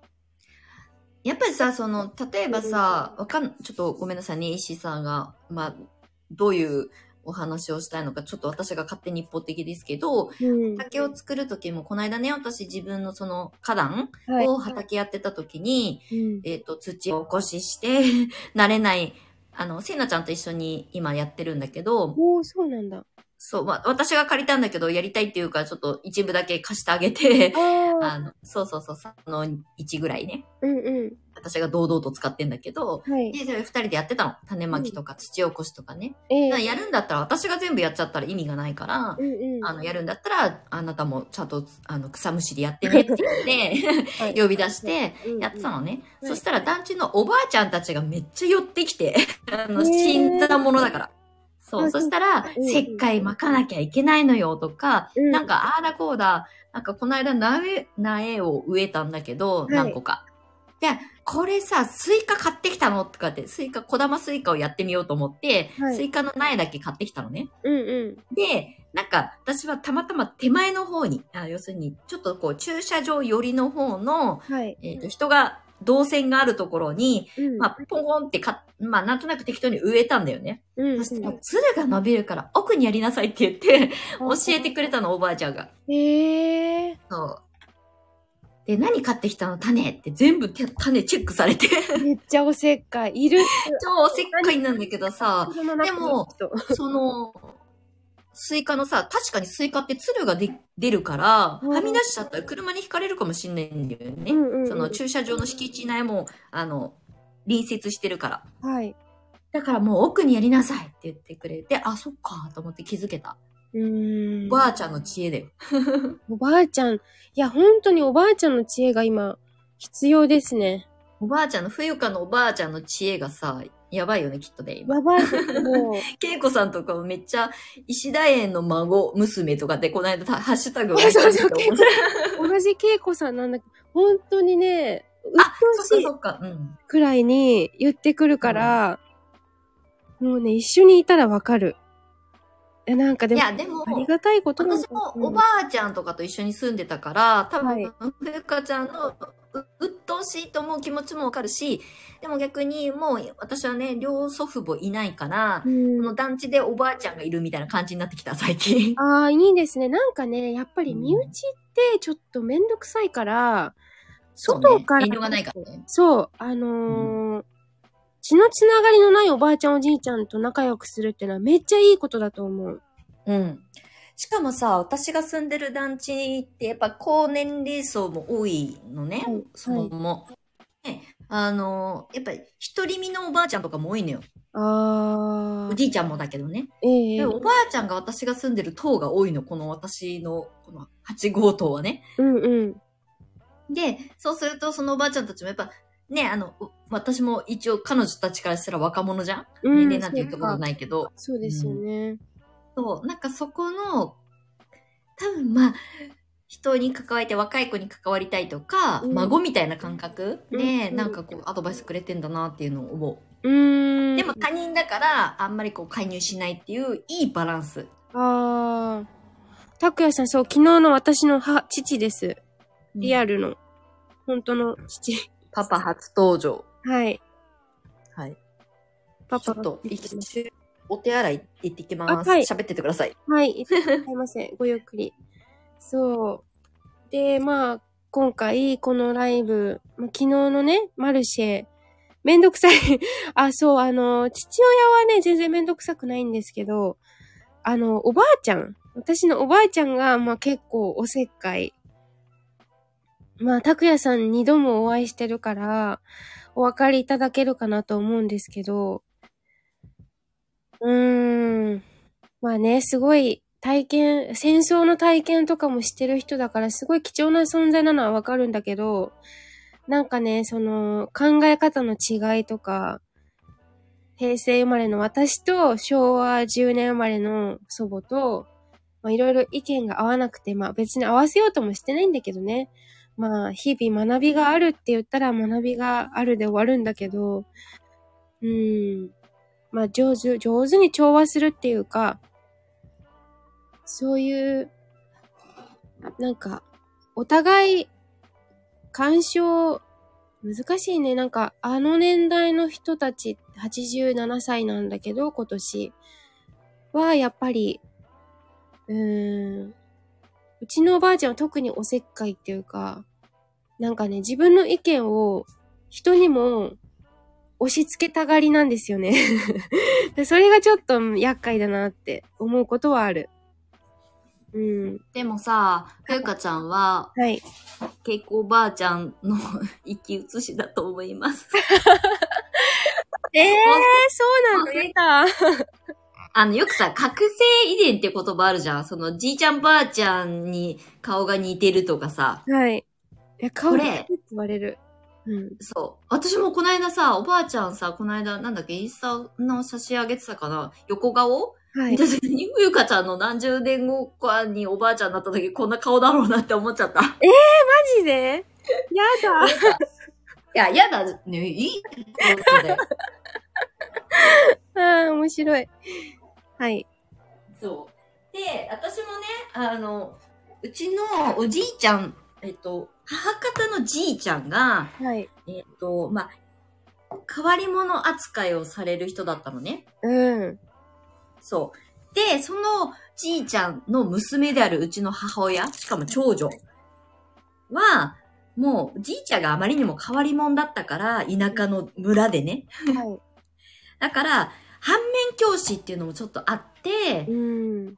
やっぱりさ、その、例えばさ、わかん、ちょっとごめんなさいね、石井さんが、まあ、どういうお話をしたいのか、ちょっと私が勝手に一方的ですけど、うん。竹を作る時も、この間ね、私自分のその花壇はい。を畑やってた時に、うんえっ、と、土を起こしして、慣れない、あの、せいなちゃんと一緒に今やってるんだけど、おー、そうなんだ。そう、まあ、私が借りたんだけど、やりたいっていうか、ちょっと一部だけ貸してあげて。あの、そうそうそう、その1ぐらいね。うんうん。私が堂々と使ってんだけど、はい。で、それ二人でやってたの。種まきとか土起こしとかね。えーだからやるんだったら、私が全部やっちゃったら意味がないからう、んうん。あの、やるんだったら、あなたもちゃんと、あの、草むしりやってねって言って、はい呼び出して、やってたのね。うんそしたら団地のおばあちゃんたちがめっちゃ寄ってきて、あの、死んだものだから。そう。あそしたら、うん石灰撒かなきゃいけないのよとか、うんなんか、ああだこうだ、なんかこの間苗、苗を植えたんだけど、い何個か。で、これさ、スイカ買ってきたの？とかって、スイカ、小玉スイカをやってみようと思って、はいスイカの苗だけ買ってきたのね。うんうん。で、なんか、私はたまたま手前の方に、あ要するに、ちょっとこう、駐車場寄りの方の、はい。えっ、と、人が、動線があるところに、うん。まあ、ポンポンってか、まあ、なんとなく適当に植えたんだよね。うんうん。そしたら、つるが伸びるから、奥にやりなさいって言って、教えてくれたの、おばあちゃんが。へえそう。で、何買ってきたの？種って全部手種チェックされて、ー。めっちゃおせっかい。いる。超おせっかいなんだけどさ、でも、その、スイカのさ、確かにスイカってつるがで出るから、うんはみ出しちゃったら車にひかれるかもしんないんだよね。うんうんうんその駐車場の敷地内も、あの、隣接してるから。はい。だからもう奥にやりなさいって言ってくれて、あ、そっかと思って気づけた。うーん。おばあちゃんの知恵だよ。おばあちゃん。いや、本当におばあちゃんの知恵が今、必要ですね。おばあちゃんの、冬香のおばあちゃんの知恵がさ、やばいよね、きっとね、今。やばいですもう。恵子さんとかもめっちゃ、石田園の孫、娘とかで、この間、ハッシュタグをそうそうそう同じ恵子さんなんだけど、本当にね、うっあ、とうしいそっかそっか。うん。くらいに言ってくるから、もうね、一緒にいたらわかる。え、なんかでも、いや、でも、ありがたいこと私だもおばあちゃんとかと一緒に住んでたから、多はい分、ふうかちゃんのう鬱陶しいと思う気持ちもわかるし、でも逆にもう私はね、両祖父母いないから、うんこの団地でおばあちゃんがいるみたいな感じになってきた、最近。ああ、いいですね。なんかね、やっぱり身内ってちょっとめんどくさいから、そうね外から、遠慮がないからね。そう、あのー血のつながりのないおばあちゃんおじいちゃんと仲良くするってのはめっちゃいいことだと思う。うん。しかもさ、私が住んでる団地ってやっぱ高年齢層も多いのね。はいそもそも。ね、あの、やっぱり独り身のおばあちゃんとかも多いのよ。ああ、おじいちゃんもだけどね。ええでおばあちゃんが私が住んでる棟が多いの、この私の、この8号棟はね。うんうん。で、そうするとそのおばあちゃんたちもやっぱ、ね、あの、う私も一応彼女たちからしたら若者じゃん？うん年齢なんて言ったことないけど。そうですよね。そう、なんかそこの、多分まあ、人に関わりたい、若い子に関わりたいとか、うん孫みたいな感覚で、うんなんかこう、アドバイスくれてんだなっていうのを思うーう。ん。でも他人だから、あんまりこう、介入しないっていう、いいバランス。ああ。拓也さん、そう、昨日の私の母、父です。リアル。ルの。本当の父。パパ初登場。はい。はい。パパちょっと、一瞬、お手洗い行ってきます。あはい喋っててください。はい。すいません。ごゆっくり。そう。で、まあ、今回、このライブ、まあ、昨日のね、マルシェ、めんどくさい。あ、そう、あの、父親はね、全然めんどくさくないんですけど、あの、おばあちゃん、私のおばあちゃんが、まあ結構おせっかい。まあ、拓也さん二度もお会いしてるから、お分かりいただけるかなと思うんですけど、うーん。まあね、すごい体験、戦争の体験とかもしてる人だから、すごい貴重な存在なのはわかるんだけど、なんかね、その、考え方の違いとか、平成生まれの私と昭和10年生まれの祖母と、まあいろいろ意見が合わなくて、まあ別に合わせようともしてないんだけどね。まあ日々学びがあるって言ったら学びがあるで終わるんだけど、うん。まあ上手、上手に調和するっていうか、そういう、なんか、お互い、干渉、難しいね。なんか、あの年代の人たち、87歳なんだけど、今年は、やっぱり、うーん、うちのおばあちゃんは特におせっかいっていうか、なんかね、自分の意見を人にも押し付けたがりなんですよね。でそれがちょっと厄介だなって思うことはある。うん。でもさ、ふゆかちゃんは、はい。けいこおばあちゃんの生き写しだと思います。え えー、そうなのやだ。あの、よくさ、覚醒遺伝って言葉あるじゃん。その、じいちゃんばあちゃんに顔が似てるとかさ。はい。え、顔これがって言われる。うん。そう。私もこの間さ、おばあちゃんさ、この間、なんだっけ、インスタの写真あげてたかな？横顔？はい。見た時に、ふゆかちゃんの何十年後かにおばあちゃんになった時、こんな顔だろうなって思っちゃった。いマジで？やだ。や、やだ、ね、いいことだよ。あ あ、面白い。はい。そう。で、私もね、あの、うちのおじいちゃん、えっと、母方のじいちゃんが、はい。えっと、まあ、変わり者扱いをされる人だったのね。うん。そう。で、そのじいちゃんの娘であるうちの母親、しかも長女は、もう、じいちゃんがあまりにも変わり者だったから、田舎の村でね。は だから、反面教師っていうのもちょっとあってい。、うん。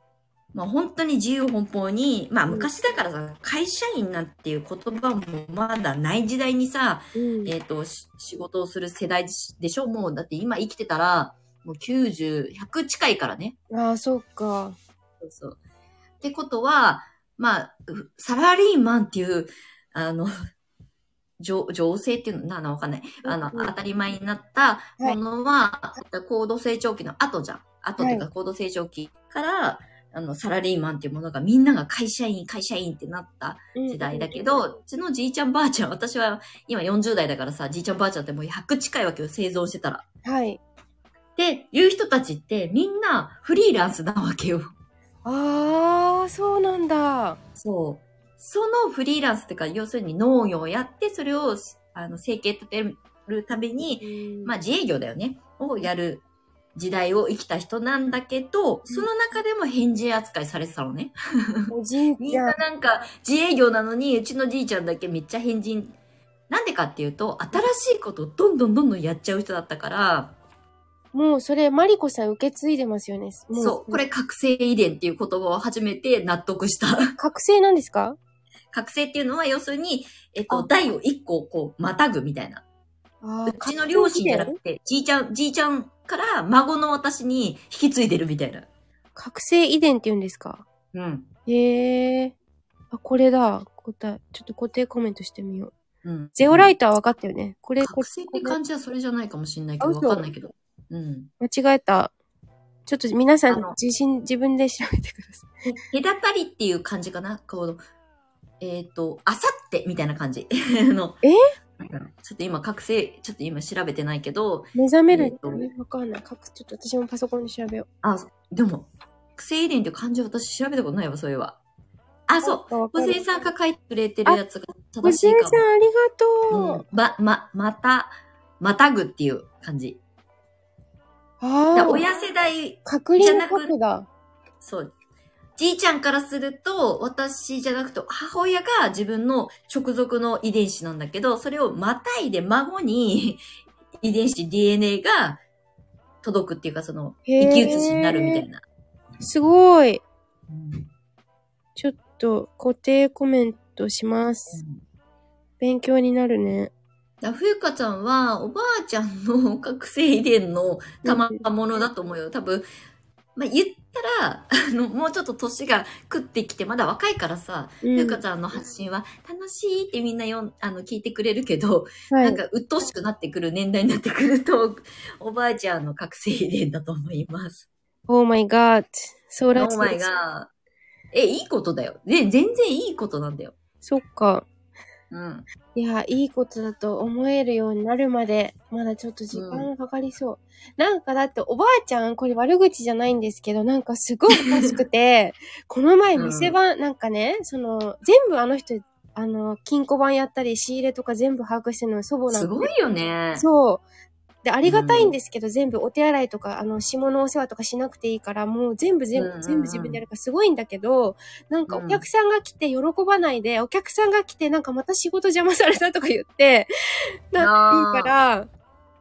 まあ本当に自由奔放に、まあうん昔だからさ、会社員なんていう言葉もまだない時代にさ、うん。えっ、と、し仕事をする世代でしょ？もう、だって今生きてたら、もう90、100近いからね。ああ、そっか。そうそう。ってことは、まあ、うサラリーマンっていう、あの、情情勢っていうの、なのわかんない。あの、当たり前になったものは、高度成長期の後じゃん。後っていうか高度成長期から、あの、サラリーマンっていうものがみんなが会社員、会社員ってなった時代だけど、うちのじいちゃんばあちゃん、私は今40代だからさ、じいちゃんばあちゃんってもう100近いわけよ、生存してたら。はい。で、いう人たちってみんなフリーランスなわけよ。ああ、そうなんだ。そう。そのフリーランスっていうか、要するに農業をやって、それを、あの、生計立てるために、まあ自営業だよね。をやる時代を生きた人なんだけど、その中でも返事扱いされてたのね。おじいみんちゃ。なんなんか自営業なのに、うちのじいちゃんだけめっちゃ変人。なんでかっていうと、新しいことをどんどんどんどんやっちゃう人だったから、もうそれ、マリコさん受け継いでますよね。もそう、これ。覚醒遺伝っていう言葉を初めて納得した。覚醒なんですか？覚醒っていうのは要するに、えっあと、代を一個こう、またぐみたいな。あうちの両親じゃなくて、じいちゃん、じいちゃんから孫の私に引き継いでるみたいな。覚醒遺伝って言うんですか？うん。へえ。あ、これだ。答え。ちょっと固定コメントしてみよう。うん。ゼオライター分かったよね。これ、こ覚醒って感じはそれじゃないかもしれないけど、わあ嘘かんないけど。うん。間違えた。ちょっと皆さん自信、自分で調べてください。隔たりっていう感じかな？こう、えっ、と、あさってみたいな感じ。のえ？ちょっと今、覚醒、ちょっと今調べてないけど、目覚めるとわかんない。ちょっと私もパソコンで調べよあ、でも、覚醒遺伝って漢字私調べたことないわ、それは。あ、う。そう。小杉さんが書いてくれてるやつが小正しいか杉さん、ありがも。とう。うん。ま、ま、また、またぐっていう感じ。ああ。だ親世代、隔離の核だ。そう。じいちゃんからすると、私じゃなくて、母親が自分の直属の遺伝子なんだけど、それをまたいで孫に遺伝子 DNA が届くっていうか、その、生き写しになるみたいな。すごい。うんちょっと固定コメントします。勉強になるね。だ冬香ちゃんは、おばあちゃんの覚醒遺伝の賜物だと思うよ。多分、まあ、言ったら、あの、もうちょっと年が食ってきて、まだ若いからさ、うん冬香ちゃんの発信は楽しいってみんなよんあの聞いてくれるけど、はいなんか鬱陶しくなってくる年代になってくると、おばあちゃんの覚醒遺伝だと思います。Oh my god. そうらしいお前です。が、え、いいことだよ。ね、全然いいことなんだよ。そっか。うん。いや、いいことだと思えるようになるまで、まだちょっと時間がかかりそう。なんかだっておばあちゃん、これ悪口じゃないんですけど、なんかすごいおかしくて、この前店番、なんかね、その、全部あの人、あの、金庫番やったり、仕入れとか全部把握してるの祖母なんですごいよね。そう。で、ありがたいんですけど、全部お手洗いとか、あの、下のお世話とかしなくていいから、もう全部全部、全部自分でやるからすごいんだけど、なんかうんお客さんが来て喜ばないで、お客さんが来てなんかまた仕事邪魔されたとか言って、なんて言うから、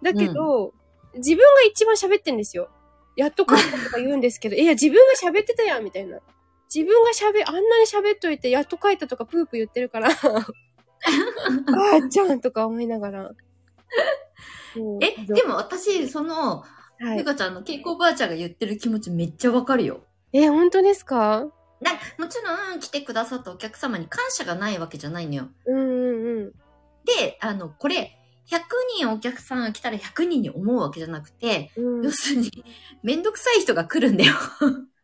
だけど、自分が一番喋ってんですよ。やっと帰ったとか言うんですけど、いや、自分が喋ってたやん、みたいな。自分が喋、あんなに喋っといて、やっと帰ったとかプープー言ってるから、あーちゃんとか思いながら。え、でも私、その、はい。ゆかちゃんの稽古おばあちゃんが言ってる気持ちめっちゃわかるよ。え、本当ですか？なもちろん来てくださったお客様に感謝がないわけじゃないのよ。うんうんうん。で、あの、これ、100人お客さんが来たら100人に思うわけじゃなくて、うん要、するに、めんどくさい人が来るんだよ。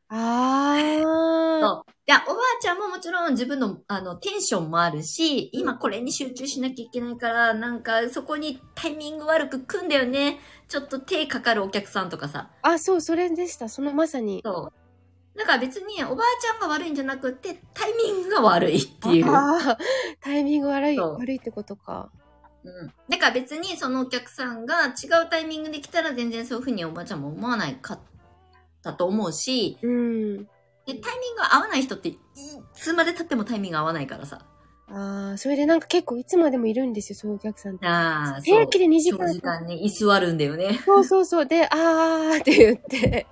あー。そう。で、おばあちゃんももちろん自分の、あの、テンションもあるし、今これに集中しなきゃいけないから、なんかそこにタイミング悪く来んだよね。ちょっと手かかるお客さんとかさ。あ、そう、それでした。そのまさに。そう。だから別におばあちゃんが悪いんじゃなくて、タイミングが悪いっていう。ああ、タイミング悪い、悪いってことか。うん。だから別にそのお客さんが違うタイミングで来たら全然そういうふうにおばあちゃんも思わないかったと思うし、うん。でタイミングが合わない人っていつまで経ってもタイミング合わないからさ。ああ、それでなんか結構いつまでもいるんですよ、そういうお客さんって。ああ。平気で2時間。長時間ね、居座るんだよね。そうそうそう。で、あーって言って。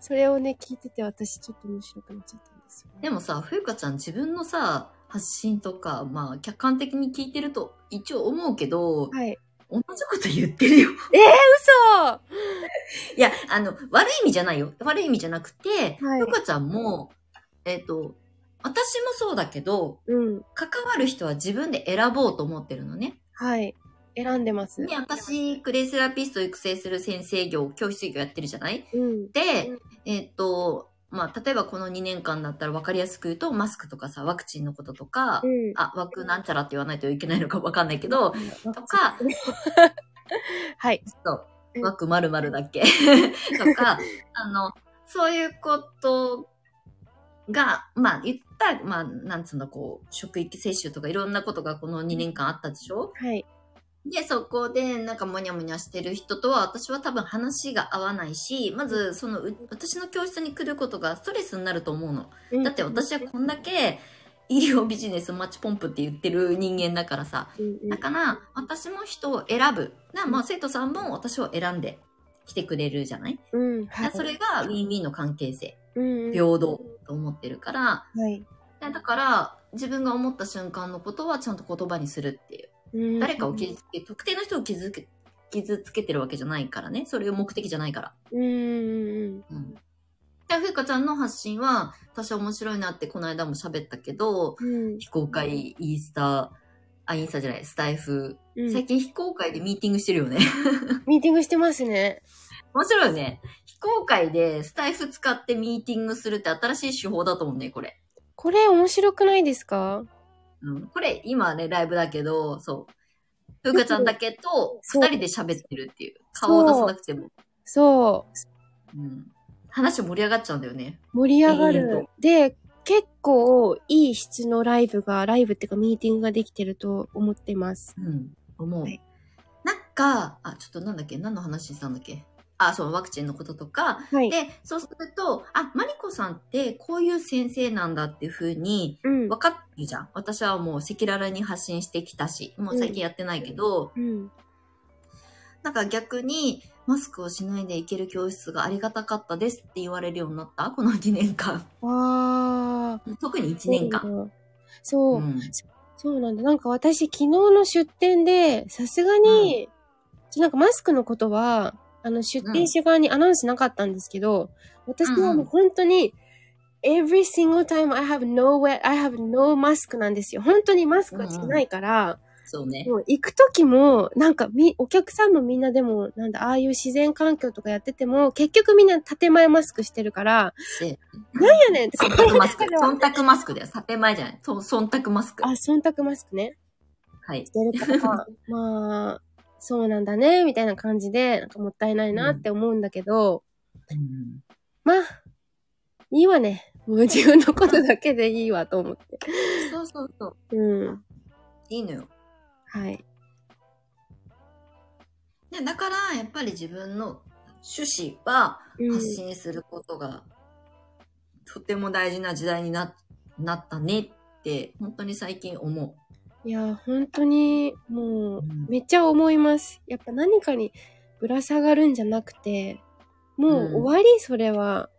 それをね、聞いてて私ちょっと面白くなっちゃったんですよ。でもさ、ふゆかちゃん自分のさ、発信とか、まあ、客観的に聞いてると一応思うけど、はい。同じこと言ってるよ。嘘いや、あの、悪い意味じゃないよ。悪い意味じゃなくて、はいふゆかちゃんも、えっ、と、私もそうだけど、うん。関わる人は自分で選ぼうと思ってるのね。はい。選んでます？で、私、クレイセラピストを育成する先生業、教室業やってるじゃない？うん。でうん、えっ、と、まあ、例えばこの2年間だったら分かりやすく言うと、マスクとかさ、ワクチンのこととか、うん。あ、枠なんちゃらって言わないといけないのか分かんないけど、とか、はい。そううん枠まるまるだっけ？とか、あの、そういうことが、まあ言ったら、まあ、なんつうんだ、こう、職域接種とかいろんなことがこの2年間あったでしょ？はい。で、そこでなんかモニャモニャしてる人とは私は多分話が合わないし、まずそのう私の教室に来ることがストレスになると思うの。だって私はこんだけ医療ビジネスマッチポンプって言ってる人間だからさ。だから私も人を選ぶ。なまあ生徒さんも私を選んで来てくれるじゃない、うん。はい。それがウィンウィンの関係性。平等と思ってるから、はい。でだから自分が思った瞬間のことはちゃんと言葉にするっていう。うん誰かを傷つけ、特定の人を傷つけ、傷つけてるわけじゃないからね。それを目的じゃないから。うんうんふうかちゃんの発信は、私は面白いなってこの間も喋ったけど、うん非公開インスタ、あ、インスタじゃない、スタイフ。うん最近非公開でミーティングしてるよね。ミーティングしてますね。面白いよね。非公開でスタイフ使ってミーティングするって新しい手法だと思うね、これ。これ面白くないですか？うん。これ、今はね、ライブだけど、そう。ふうかちゃんだけと 二人で喋ってるっていう。顔を出さなくても。そう。うん。話盛り上がっちゃうんだよね。盛り上がる。で、結構いい質のライブが、ライブっていうかミーティングができてると思ってます。うん。思う。はいなんか、あ、ちょっとなんだっけ？何の話したんだっけ？あ、そう、ワクチンのこととか。はい。で、そうすると、あ、マリコさんってこういう先生なんだっていう風にうん。分かってるじゃん。私はもう赤裸々に発信してきたし、もう最近やってないけど、うん。なんか逆に、マスクをしないでいける教室がありがたかったですって言われるようになった？この2年間。あ特にー。1年間。そう。うんそうなんだ。なんか私昨日の出店で、さすがに、ちょなんかマスクのことは、あの、出店者側にアナウンスなかったんですけど、私はもう本当に、every single time I have nowhere, I have no mask なんですよ。本当にマスクがしてないから、そうね。もう行くときも、なんかみ、お客さんもみんなでも、なんだ、ああいう自然環境とかやってても、結局みんな建前マスクしてるから、でなんやねんって忖度マスク。忖度マスクだよ。建前じゃない。そう、忖度マスク。あ、忖度マスクね。はいし。てるから、まあ、そうなんだね、みたいな感じで、なんかもったいないなって思うんだけど、うんまあ、いいわね。もう自分のことだけでいいわと思って。そうそうそう。うん。いいのよ。はい。でだから、やっぱり自分の趣旨はうん発信することが、とても大事な時代にななったねって、本当に最近思いや、本当に、もううん、めっちゃ思います。やっぱ何かにぶら下がるんじゃなくて、もう終わり、それは。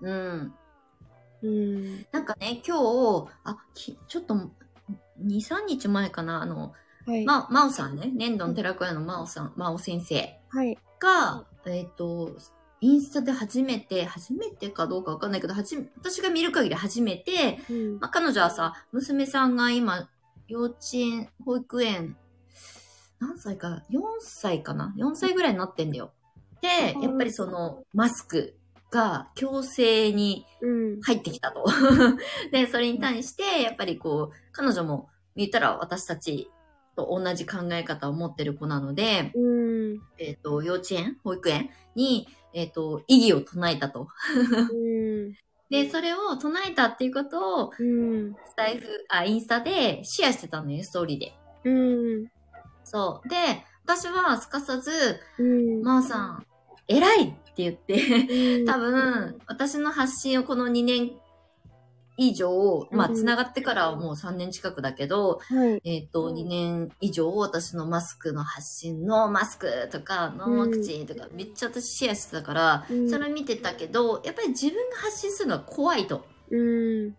う。うん。うん。なんかね、今日、あ、きちょっと、2、3日前かな、あの、はい。ま、まおさんね、粘土の寺子屋のまおさん、まお先生はい。が、えっ、と、インスタで初めて、初めてかどうかわかんないけど、はじめ、私が見る限り初めて、うんまあ、彼女はさ、娘さんが今、幼稚園、保育園、何歳か、4歳かな ?4 歳ぐらいになってんだよ。で、やっぱりその、マスクが強制にうん。入ってきたと。で、それに対して、やっぱりこう、彼女も言ったら私たちと同じ考え方を持ってる子なので、うん。えっ、と、幼稚園保育園に、えっ、と、意義を唱えたと。うん。で、それを唱えたっていうことを、うん。スタイフ、あ、インスタでシェアしてたのよ、ストーリーで。うん。そう。で、私はすかさず、うん。まー、さん、偉いって言って、うん多分、私の発信をこの2年以上、まあ、うんつながってからはもう3年近くだけど、はい。えっ、と、2年以上、私のマスクの発信、ノーマスクとか、ノーワクチンとか、めっちゃ私シェアしてたから、うんそれ見てたけど、やっぱり自分が発信するのは怖いと。うん。っ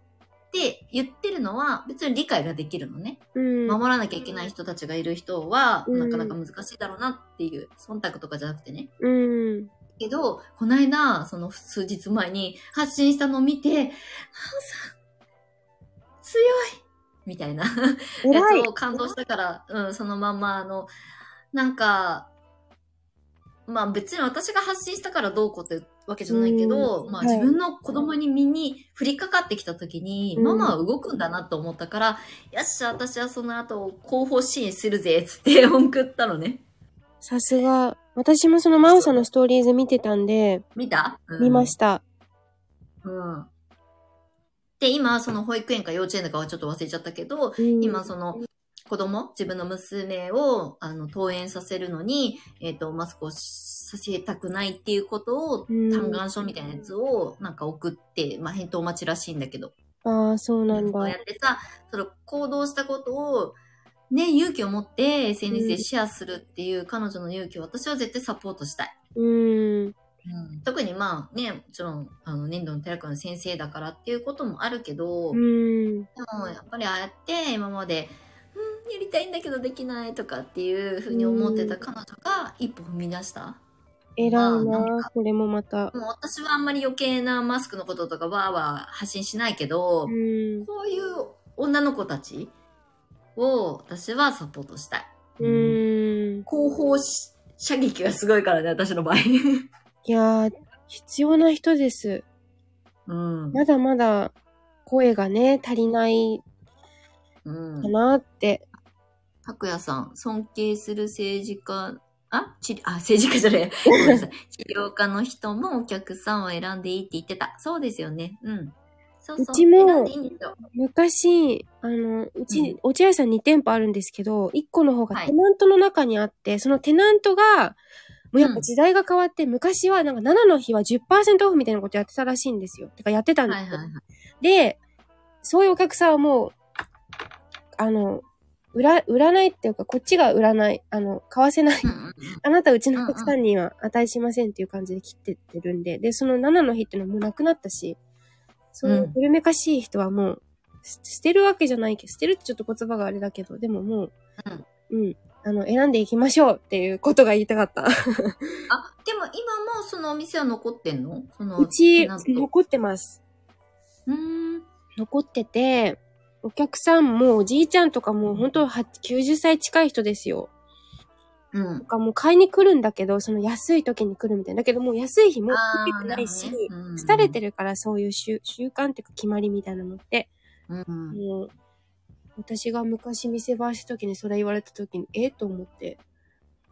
て言ってるのは、別に理解ができるのね。うん。守らなきゃいけない人たちがいる人は、うんなかなか難しいだろうなっていう、忖度とかじゃなくてね。うん。けど、この間、その数日前に発信したのを見て、ハオさん、強いみたいな やつを感動したから、うん、そのまんま、あの、なんか、まあ別に私が発信したからどうこうってわけじゃないけど、まあ自分の子供に身に降りかかってきた時に、うん。ママは動くんだなと思ったから、よっしゃ、私はその後後方支援するぜ、つって送ったのね。さすが。私もそのマオさんのストーリーズ見てたんで、見た、うん見ました。うん。で、今、その保育園か幼稚園だかはちょっと忘れちゃったけど、うん今、その、子供、自分の娘を、あの、登園させるのに、えっ、と、マスクをさせたくないっていうことを、うん嘆願書みたいなやつを、なんか送って、まあ、返答待ちらしいんだけど。ああ、そうなんだこうや。ってさ、その行動したことを、ね、勇気を持って SNS でシェアするっていう彼女の勇気を私は絶対サポートしたい。うん。うん特にまあね、もちろん、あの、粘土の寺子の先生だからっていうこともあるけど、うん。でもやっぱりああやって今まで、うん、やりたいんだけどできないとかっていうふうに思ってた彼女が一歩踏み出した?偉いなこれもまた。もう私はあんまり余計なマスクのこととかわーわー発信しないけど、うん。こういう女の子たちを私はサポートしたい。うん。後方し射撃がすごいからね、私の場合。いやー、必要な人です。うん。まだまだ声がね、足りないうんか。なって。拓也さん、尊敬する政治家、あ？治あ、政治家じゃない。ごめんなさい。治療家の人もお客さんを選んでいいって言ってた。そうですよね。うん。そうそう。うちも。昔、あの、うち、うん落合さん2店舗あるんですけど、1個の方がはいテナントの中にあって、そのテナントが、もうやっうんぱ時代が変わって、昔はなんか7の日は10%オフみたいなことやってたらしいんですよ。てかやってたんですよ。はいはいはい。で、そういうお客さんはもう、あの、売ら、売らないっていうか、こっちが売らない、あの、買わせない。うんうんうん あなたうちのお客さんには値しませんっていう感じで切ってってるんで、で、その7の日っていうのはもうなくなったし、そういう古めかしい人はもうす捨てるわけじゃないけど、捨てるってちょっと言葉があれだけど、でももう、うん。あの、選んでいきましょうっていうことが言いたかった。あ、でも今もそのお店は残ってんの？その、うち、残ってます。うーん。残ってて、お客さんもおじいちゃんとかもう本当は90歳近い人ですよ。うんと。かもう買いに来るんだけど、その安い時に来るみたいな。だけどもう安い日も来てないし、ねうん廃れてるからそういう習習慣っていうか決まりみたいなのって、うん。もう、私が昔店番した時にそれ言われた時に、えと思って。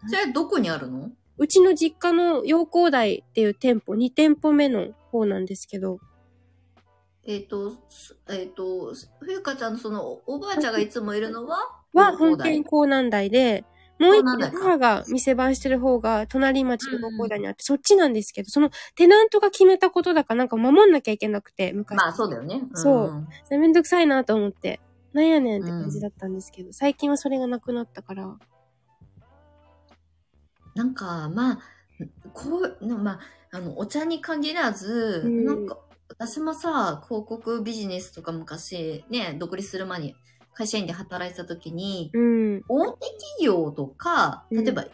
それはどこにあるの？うちの実家の陽光台っていう店舗、2店舗目の方なんですけど、えっ、と、すえっ、と、冬香ちゃんのそのおばあちゃんがいつもいるのはは本店港南台で、もう一個母が店番してる方が隣町の陽光台にあって、そっちなんですけど、そのテナントが決めたことだからなんか守んなきゃいけなくて、昔。まあそうだよね。そうん。それめんどくさいなと思って、なんやねんって感じだったんですけど、最近はそれがなくなったから、なんか、まあ、こう、のまあ、あの、お茶に限らず、うん。なんか、私もさ、広告ビジネスとか昔、ね、独立する前に会社員で働いてた時に、うん。大手企業とか、うん例えば、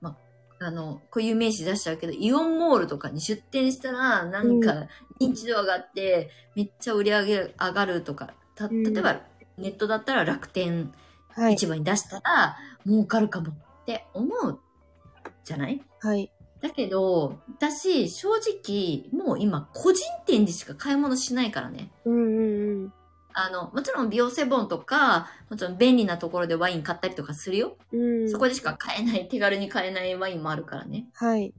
まあ、あの、こういう名詞出しちゃうけど、イオンモールとかに出店したら、なんか、認知度上がって、めっちゃ売り上げ上がるとか、た、うん例えば、ネットだったら楽天はい。市場に出したら、儲かるかもって思うじゃない？はい。だけど、私、正直、もう今、個人店でしか買い物しないからね。うんうんうん。あの、もちろん美容セボンとか、もちろん便利なところでワイン買ったりとかするよ。うん。そこでしか買えない、手軽に買えないワインもあるからね。はい。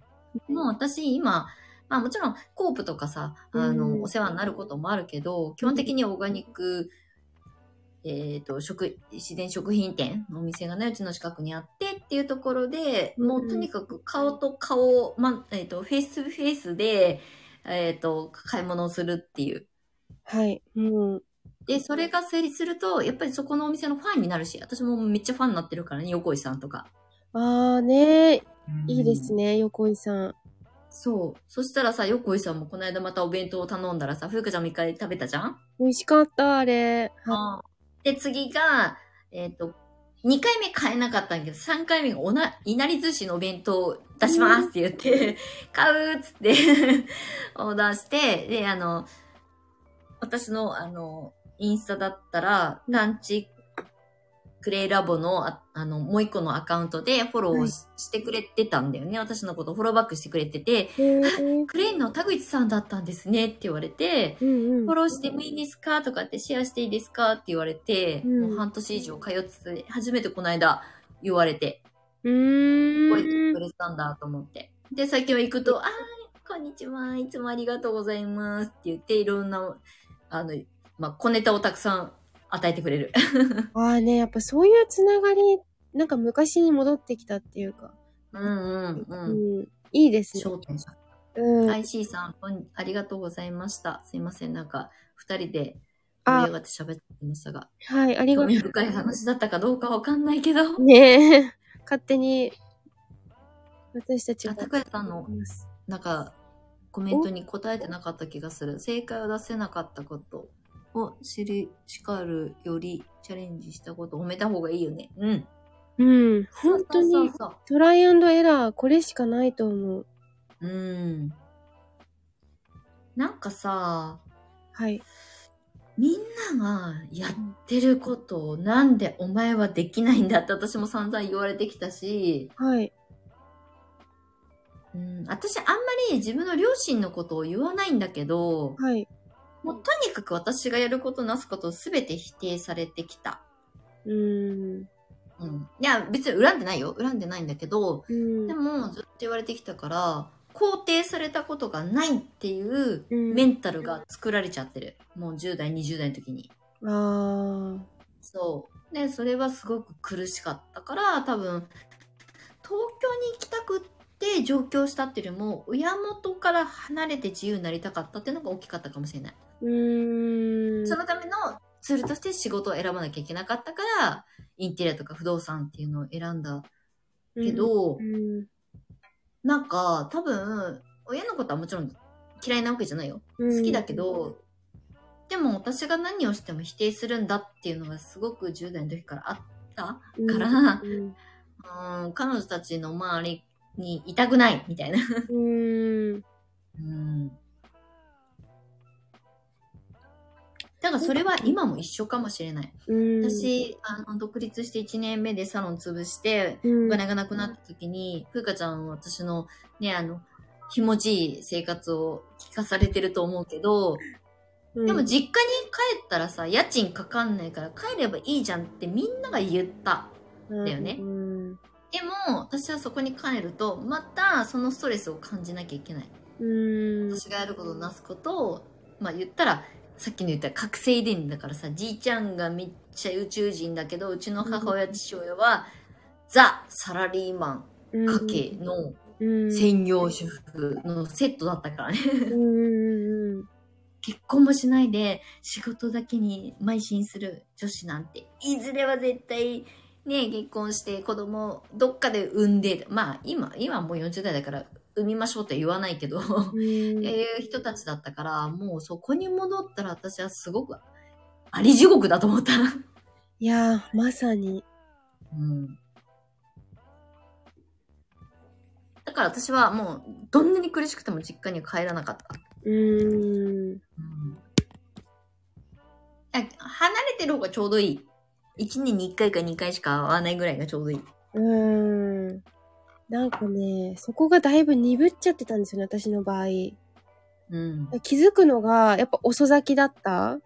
もう私、今、まあもちろん、コープとかさ、あの、うんお世話になることもあるけど、基本的にオーガニック、えっ、と、食、自然食品店のお店がね、うちの近くにあってっていうところで、うんもうとにかく顔と顔を、ま、えっ、と、フェイスフェイスで、えっ、と、買い物をするっていう。はい。もう、で、それが成立すると、やっぱりそこのお店のファンになるし、私もめっちゃファンになってるからね、横井さんとか。あーねいいですね。ね、横井さん。そう。そしたらさ、横井さんもこの間またお弁当を頼んだらさ、ふうかちゃんも一回食べたじゃん？美味しかった、あれ。はで、次が、えっ、と、2回目買えなかったんだけど、3回目がおな、いなり寿司のお弁当を出しますって言って、買うっつって、オーダーして、で、あの、私の、あの、インスタだったら、ランチクレイラボの、ああの、もう一個のアカウントでフォローをし,、してくれてたんだよね。私のことをフォローバックしてくれてて、クレイの田口さんだったんですねって言われて、うんうんフォ。ローしてもいいですかとかってシェアしていいですかって言われて、うんもう半年以上通ってて、初めてこの間言われて、うー覚えてんく。れたんだと思って。で、最近は行くと、あー、こんにちは、いつもありがとうございますって言って、いろんな、あの、まあ、小ネタをたくさん与えてくれる。ああね、やっぱそういうつながり、なんか昔に戻ってきたっていうか。うんうんううん。ん。いいですね。商店さん。うん。IC さん、ありがとうございました。すいません、なんか、二人で盛り上がって喋ってましたが、はい、ありがと興味深い話だったかどうかわかんないけど。う。ねえ。勝手に、私たちあ、が。高谷さんのなんか、コメントに答えてなかった気がする。正解を出せなかったことを知り、叱るよりチャレンジしたことを褒めた方がいいよね。うん。うん。本当にそうそうそうトライアンドエラー、これしかないと思う。うん。なんかさ、はい。みんながやってることをなんでお前はできないんだって私も散々言われてきたし、はい。うん、私あんまり自分の両親のことを言わないんだけど、はい。もうとにかく私がやることなすことを全て否定されてきた。うーん。うん。いや、別に恨んでないよ。恨んでないんだけど、うん。でもずっと言われてきたから、肯定されたことがないっていううんメンタルが作られちゃってる。もう10代、20代の時に。ああ。そう。で、それはすごく苦しかったから、多分、東京に行きたくって上京したっていうよりも、親元から離れて自由になりたかったっていうのが大きかったかもしれない。うーん。そのためのツールとして仕事を選ばなきゃいけなかったから、インテリアとか不動産っていうのを選んだけど、うん。なんか多分、親のことはもちろん嫌いなわけじゃないよ。うん好きだけど、でも私が何をしても否定するんだっていうのがすごく10代の時からあったから、うん。うん、彼女たちの周りにいたくないみたいな。うん。だからそれは今も一緒かもしれない。うん。私、あの、独立して1年目でサロン潰して、うん、お金がなくなった時に、ふうかちゃんは私のね、あの、気持ちいい生活を聞かされてると思うけど、うん、でも実家に帰ったらさ、家賃かかんないから帰ればいいじゃんってみんなが言った。だよねうん。でも、私はそこに帰ると、またそのストレスを感じなきゃいけない。うん。私がやることをなすことを、まあ言ったら、さっきの言った覚醒遺伝だからさ、じいちゃんがめっちゃ宇宙人だけど、うちの母親、父親は、ザ・サラリーマン家系のうん。専業主婦のセットだったからね。結婚もしないで仕事だけに邁進する女子なんて、いずれは絶対ね、結婚して子供どっかで産んで、まあ今、今もう40代だから産みましょうって言わないけど、うん。っていう人たちだったから、もうそこに戻ったら私はすごく、あり地獄だと思った。いやー、まさに。うん。だから私はもう、どんなに苦しくても実家には帰らなかった。うーん。あ離れてる方がちょうどいい。1年に1回か2回しか会わないぐらいがちょうどいい。うーん。なんかね、そこがだいぶ鈍っちゃってたんですよね、私の場合。うん。気づくのが、やっぱ遅咲きだった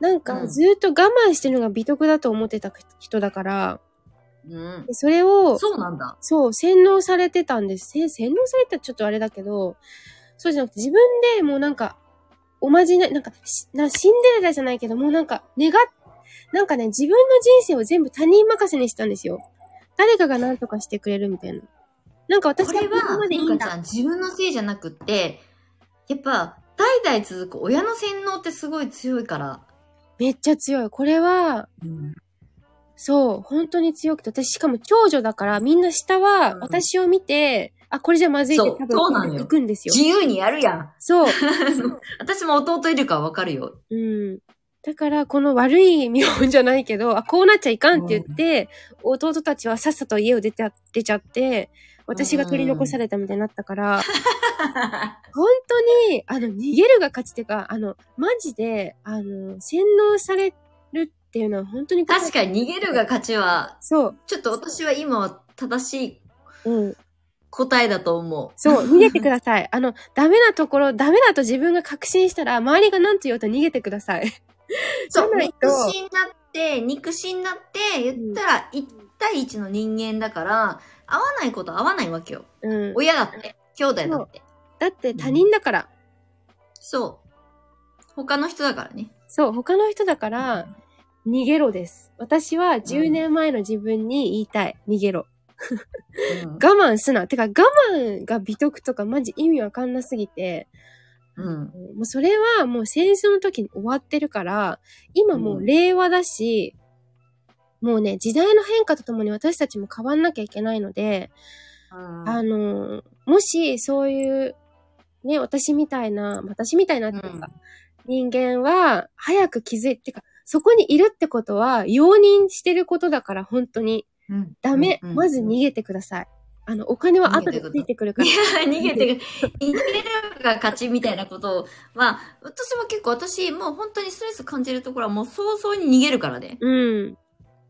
なんうんかずーっと我慢してるのが美徳だと思ってた人だから、うん。でそれを、そうなんだ。そう、洗脳されてたんです。せ洗脳されてたらちょっとあれだけど、そうじゃなくて自分でもうなんか、おまじない、なんかしな、シンデレラじゃないけど、もうなんか、願っ、なんかね、自分の人生を全部他人任せにしたんですよ。誰かが何とかしてくれるみたいな。なんか私これはまでいいん自分のせいじゃなくって、やっぱ、代々続く親の洗脳ってすごい強いから。めっちゃ強い。これは、うん。そう、本当に強くて、私しかも長女だから、みんな下はうん私を見て、あ、これじゃまずいって多分行くんですよ。自由にやるやん。そう。私も弟いるからわかるよ。うん。だから、この悪い見本じゃないけど、あ、こうなっちゃいかんって言って、弟たちはさっさと家を出て、出ちゃって、私が取り残されたみたいになったから、本当に、あの、逃げるが勝ちっていうか、あの、マジで、あの、洗脳されるっていうのは本当に確かに逃げるが勝ちは、そう。ちょっと私は今は正しいうん。答えだと思う。そう、逃げてください。あの、ダメなところ、ダメだと自分が確信したら、周りが何と言おうと逃げてください。そう、肉親になって、肉親になって、言ったら1対1の人間だから、合わないこと合わないわけよ。うん。親だって、兄弟だって。だって他人だから。そう。他の人だからね。そう、他の人だから、逃げろです。私は10年前の自分に言いたい。逃げろ。うん 我慢すな。てか、我慢が美徳とかマジ意味わかんなすぎて、うん。もうそれはもう戦争の時に終わってるから、今もう令和だし、もうね、時代の変化とともに私たちも変わんなきゃいけないので、あの、もしそういう、ね、私みたいな、私みたいなっていうか、人間は早く気づいてか、そこにいるってことは容認してることだから、本当に。うんダメ、うんまず逃げてください。あの、お金は後でついてくるから。いや、逃げてく、逃げるが勝ちみたいなことは、私は結構私、もう本当にストレス感じるところはもう早々に逃げるからね。うん。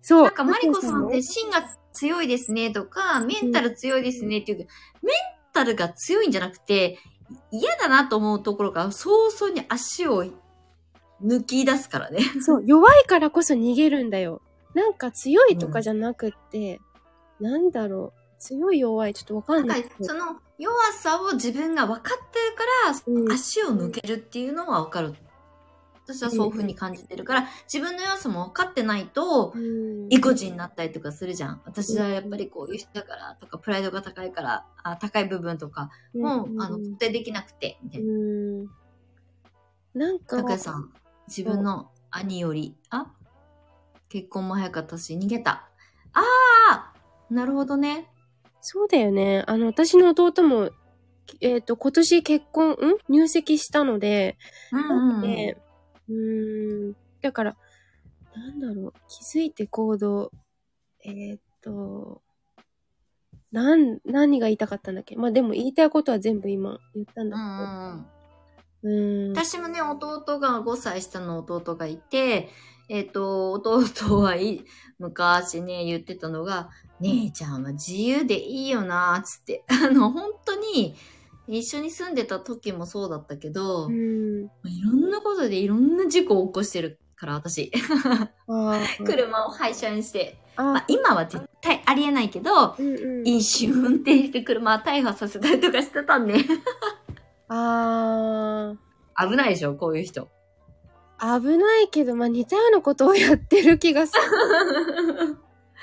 そう。なんかマリコさんって芯が強いですねとか、メンタル強いですねっていうけど、メンタルが強いんじゃなくて、嫌だなと思うところから早々に足を抜き出すからね。そう、弱いからこそ逃げるんだよ。なんか強いとかじゃなくって、なんだろう。強い弱い、ちょっとわかんない。その弱さを自分が分かってるから、うん足を抜けるっていうのは分かる。私はそういう風に感じてるから、自分の弱さも分かってないと、うん意固地になったりとかするじゃん。私はやっぱりこういう人だからとか、プライドが高いから、あ高い部分とかも、うんあの、固定できなくて、みたいな。うん。なんか、高谷さん、自分の兄より、あ結婚も早かったし、逃げた。ああなるほどね。そうだよね。あの、私の弟も、えっ、と、今年結婚、ん？入籍したので、うんうんうん。でうーん。だから、なんだろう。気づいて行動。えーっと、なん、何が言いたかったんだっけ？まあでも言いたいことは全部今言ったんだうんうんうん。けど。うーん。私もね、弟が5歳下の弟がいて、えっ、と、弟はい、昔ね、言ってたのが、姉ちゃんは自由でいいよな、つって。あの、本当に、一緒に住んでた時もそうだったけど、うーん。いろんなことでいろんな事故を起こしてるから、私。車を廃車にして。まああ、、今は絶対ありえないけど、うんうん。飲酒運転して車を大破させたりとかしてたんね。あ危ないでしょ、こういう人。ー、危ないけど、まあ似たようなことをやってる気がする。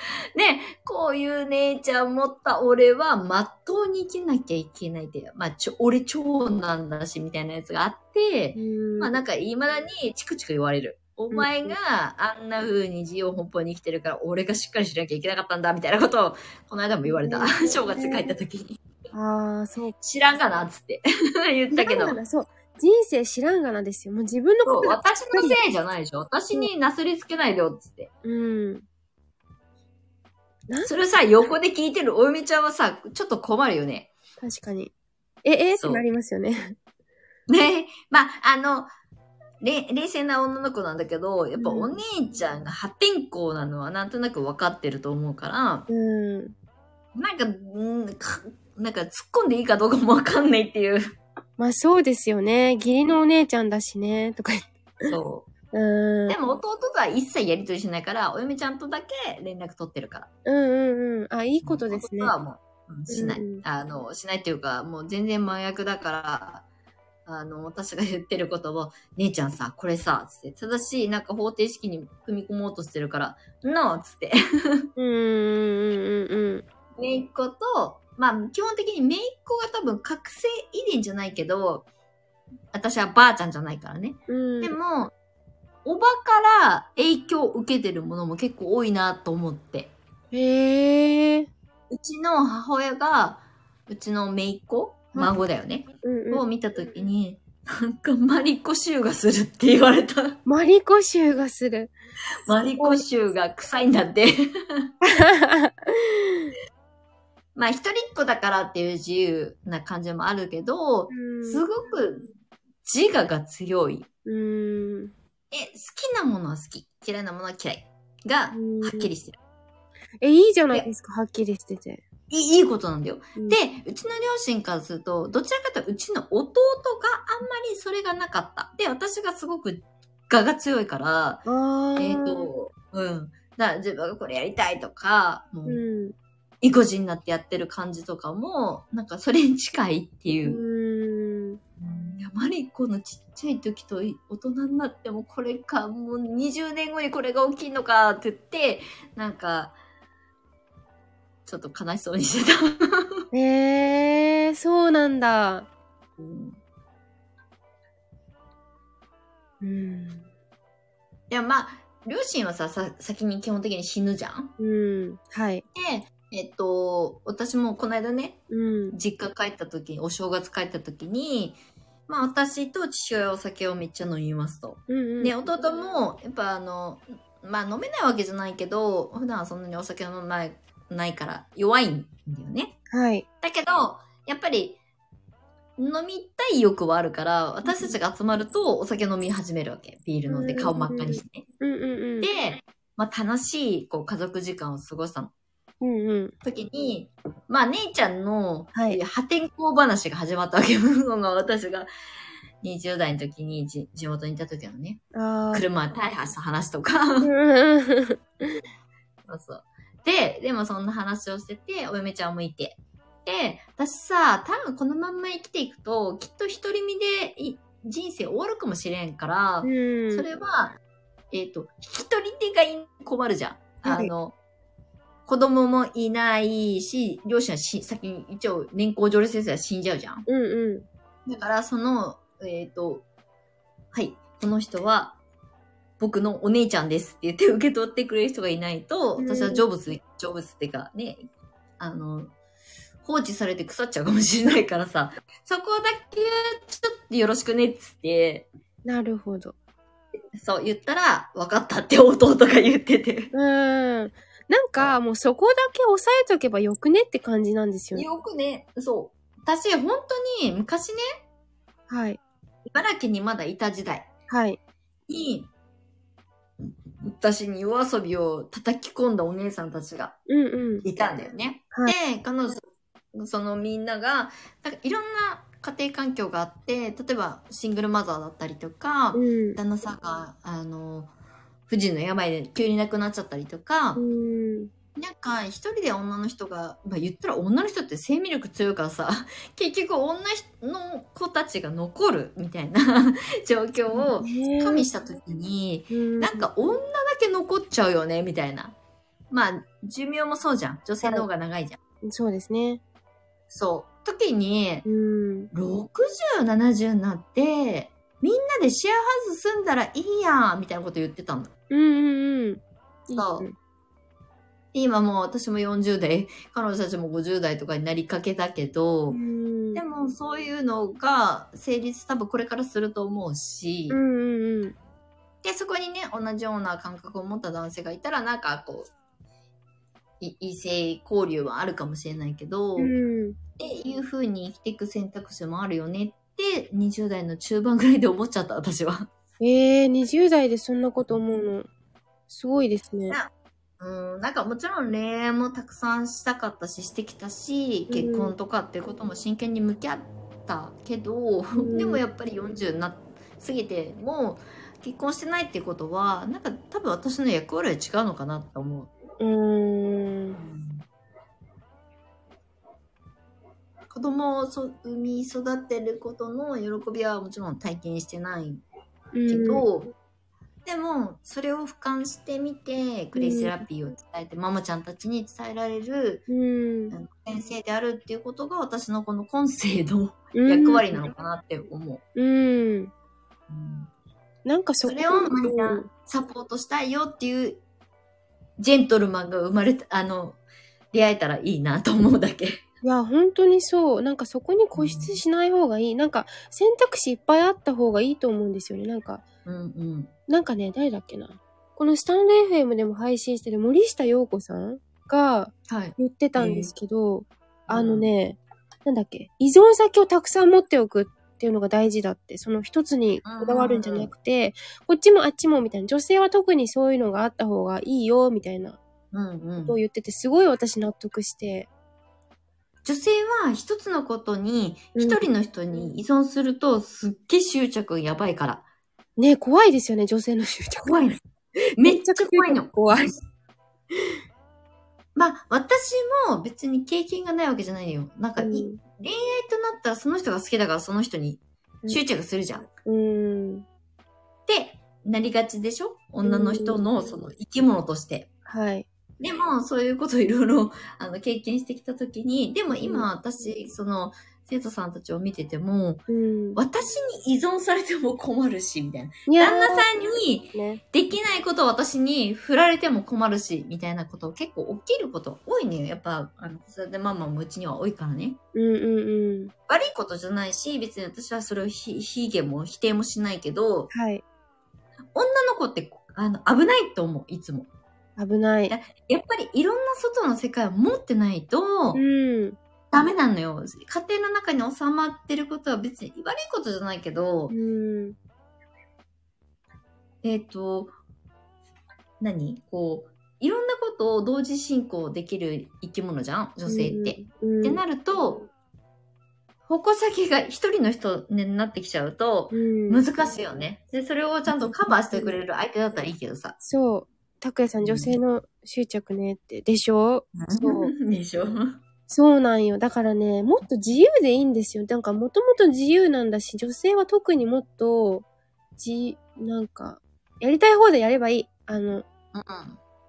ね、こういう姉ちゃん持った俺は、まっとうに生きなきゃいけないって、まあ、ちょ、俺長男だし、みたいなやつがあって、まあなんか、未だにチクチク言われる。お前があんな風に自由奔放に生きてるから、俺がしっかりしなきゃいけなかったんだ、みたいなことを、この間も言われた。うん 正月帰った時に。ああ、そう。知らんがな、つって 言ったけどそう。人生知らんがなですよ。もう自分のことが私のせいじゃないでしょ。私になすりつけないでよ、つって。うん。それをさ、横で聞いてるお嫁ちゃんはさ、ちょっと困るよね。確かに。え、えってなりますよね。ね まあ、あの、れ冷静な女の子なんだけど、やっぱうんお姉ちゃんが破天荒なのはなんとなく分かってると思うから、うん。なんか、んかなんか突っ込んでいいかどうかも分かんないっていう。まあそうですよね。義理のお姉ちゃんだしね。とか言って。そうう。ん。でも弟とは一切やりとりしないから、お嫁ちゃんとだけ連絡取ってるから。うんうんうん。あ、いいことですね弟。はもう、うんしない、あの、しないっていうか、もう全然真逆だから、あの、私が言ってることを、姉ちゃんさ、これさ、つって、正しいなんか方程式に組み込もうとしてるから、ノーつって。うんうんうんうんめいっ子と、まあ、基本的にめいっ子が多分覚醒遺伝じゃないけど、私はばあちゃんじゃないからね。うん。うん。でも、おばから影響を受けてるものも結構多いなと思って。へえ。うちの母親が、うちのめいっ子孫だよね。うんうん。を見たときに、なんかマリコ臭がするって言われた。マリコ臭がする。マリコ臭が臭いんだって。まあ一人っ子だからっていう自由な感じもあるけど、すごく自我が強い。うん。え、好きなものは好き。嫌いなものは嫌い。が、はっきりしてる。え、いいじゃないですか、はっきりしてて。いいいいことなんだよ。うんで、うちの両親からすると、どちらかというとうちの弟があんまりそれがなかった。で、私がすごく我が強いから。えっ、と、うん。だから自分がこれやりたいとか、もう、うん。意固地になってやってる感じとかも、なんかそれに近いっていうう。や、マリコのちっちゃい時と大人になってもこれか、もう20年後にこれが起きんのかって言って、なんか、ちょっと悲しそうにしてた。へ え、そうなんだ。うんうん。いや、まあ、両親はさ、さ、先に基本的に死ぬじゃん？うん。はい。で、えっと、私もこの間ね、うん。実家帰った時に、お正月帰った時に、まあ私と父親はお酒をめっちゃ飲みますと。うんうん。で、弟も、やっぱあの、まあ飲めないわけじゃないけど、普段はそんなにお酒飲まないないから弱いんだよね。はい。だけど、やっぱり、飲みたい欲はあるから、私たちが集まるとお酒飲み始めるわけ。ビール飲んで顔真っ赤にして。で、まあ楽しい、こう、家族時間を過ごしたの。うんうん。時に、まあ姉ちゃんの、はい破天荒話が始まったわけ。その私が20代の時にじ地元にいた時のね。車大破した話とか。うんそうそう。で、でもそんな話をしてて、お嫁ちゃんもいて。で、私さ、多分このまんま生きていくと、きっと独り身でい人生終わるかもしれんから、うん。それは、えっ、と、引き取り手がい困るじゃん。あはいの、子供もいないし、両親はし先に一応年功序列先生は死んじゃうじゃん。うんうん。だから、その、えっ、と、はい、この人は、僕のお姉ちゃんですって言って受け取ってくれる人がいないと、うん私は成仏、成仏っていうかね、あの、放置されて腐っちゃうかもしれないからさ、そこだけちょっとよろしくねっつって、なるほど。そう、言ったら、分かったって弟が言ってて。うん。なんか、もうそこだけ押さえとけばよくねって感じなんですよね。よくね、そう。私、本当に、昔ね、はい。茨城にまだいた時代はい。に、私に夜遊びを叩き込んだお姉さんたちがうんうん。いたんだよね。はい。で、彼女、そのみんなが、なんかいろんな家庭環境があって、例えばシングルマザーだったりとか、うん。旦那さんが、あの、不治の病で急に亡くなっちゃったりとか、うん。なんか一人で女の人が、まあ言ったら女の人って生命力強いからさ、結局女の子たちが残るみたいな 状況をね加味した時に、うんなんか女だけ残っちゃうよね、みたいな。まあ、寿命もそうじゃん。女性の方が長いじゃん。そうですね。そう。時にう、ん。60、70になって、みんなでシェアハウス住んだらいいやん、みたいなこと言ってたんだ。うんうんうん。そう今もう私も40代、彼女たちも50代とかになりかけたけど、うん。でもそういうのが成立多分これからすると思うし、うんうんうん。で、そこにね、同じような感覚を持った男性がいたら、なんかこう、い異性交流はあるかもしれないけど、っうん。ていう風に生きていく選択肢もあるよねって、20代の中盤ぐらいで思っちゃった、私は。ええー、20代でそんなこと思うの。すごいですね。うん、なんかもちろん恋愛もたくさんしたかったし、してきたし、うん結婚とかっていうことも真剣に向き合ったけど、んでもやっぱり40な、過ぎても、結婚してないっていうことは、なんか多分私の役割は違うのかなって思う。うーん。子供をそ産み育てることの喜びはもちろん体験してないけど、でもそれを俯瞰してみてグレイセラピーを伝えて、ママちゃんたちに伝えられるうん。先生であるっていうことが私のこの今世のうん。役割なのかなって思う。うん。うんなんかそれをマリナサポートしたいよっていうジェントルマンが生まれた、あの、出会えたらいいなと思うだけ。いや、本当にそう。なんかそこに固執しない方がいい。なんか選択肢いっぱいあった方がいいと思うんですよね。なんか、うんうん。なんかね、誰だっけな。このスタンレー FM でも配信してる森下陽子さんがはい。言ってたんですけど、あのね、なんだっけ、依存先をたくさん持っておくっていうのが大事だって、その一つにこだわるんじゃなくて、こっちもあっちもみたいな、女性は特にそういうのがあった方がいいよ、みたいなことを言ってて、すごい私納得して。女性は一つのことにうん一人の人に依存するとすっげえ執着やばいから。ね怖いですよね、女性の執着。怖い の。めっちゃ怖いの。怖い。まあ、私も別に経験がないわけじゃないのよ。なんか恋愛となったらその人が好きだからその人に執着するじゃん。うん。ってなりがちでしょ？女の人のその生き物として。はい。でも、そういうことをいろいろ、あの、経験してきたときに、でも今私、その、生徒さんたちを見てても、うん。私に依存されても困るし、みたいな。旦那さんにね。できないことを私に振られても困るし、みたいなこと結構起きること多いのよ。やっぱ、あの、子育てママもうちには多いからね。うんうんうん。悪いことじゃないし、別に私はそれをひ、ひげも否定もしないけど、はい。女の子って、あの、危ないと思う、いつも。危ない。やっぱりいろんな外の世界を持ってないと、うん。ダメなのよ。家庭の中に収まってることは別に悪いことじゃないけど、うん。えっ、と、何？こう、いろんなことを同時進行できる生き物じゃん？女性って。うん。ってなると、矛先が一人の人になってきちゃうと、うん。難しいよね。で、それをちゃんとカバーしてくれる相手だったらいいけどさ。そう。拓也さん、女性の執着ねって。でしょ？そう。でしょそうなんよ。だからね、もっと自由でいいんですよ。なんか、もともと自由なんだし、女性は特にもっと、じ、なんか、やりたい方でやればいい。あの、うん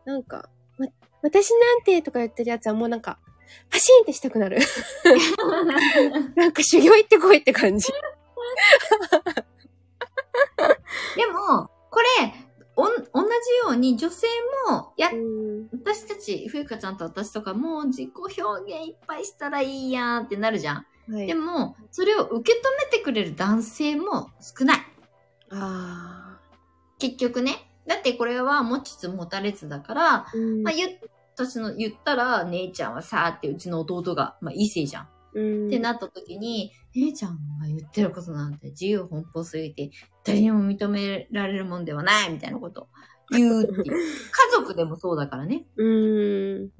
なんか、わ、私なんてとか言ってるやつはもうなんか、パシーンってしたくなる。なんか修行行ってこいって感じ。でも、これ、おん、同じように女性も、やう、ん。私たち、ふゆかちゃんと私とかも自己表現いっぱいしたらいいやんってなるじゃん。はい。でも、それを受け止めてくれる男性も少ない。あ結局ね。だってこれは持ちつ持たれつだから、うんまあ、言っ私の言ったら、姉ちゃんはさーってうちの弟が、まあ、異性じゃん。うんってなった時に、姉ちゃんが言ってることなんて自由奔放すぎて、誰にも認められるもんではないみたいなことを言うっていう。家族でもそうだからね。うん。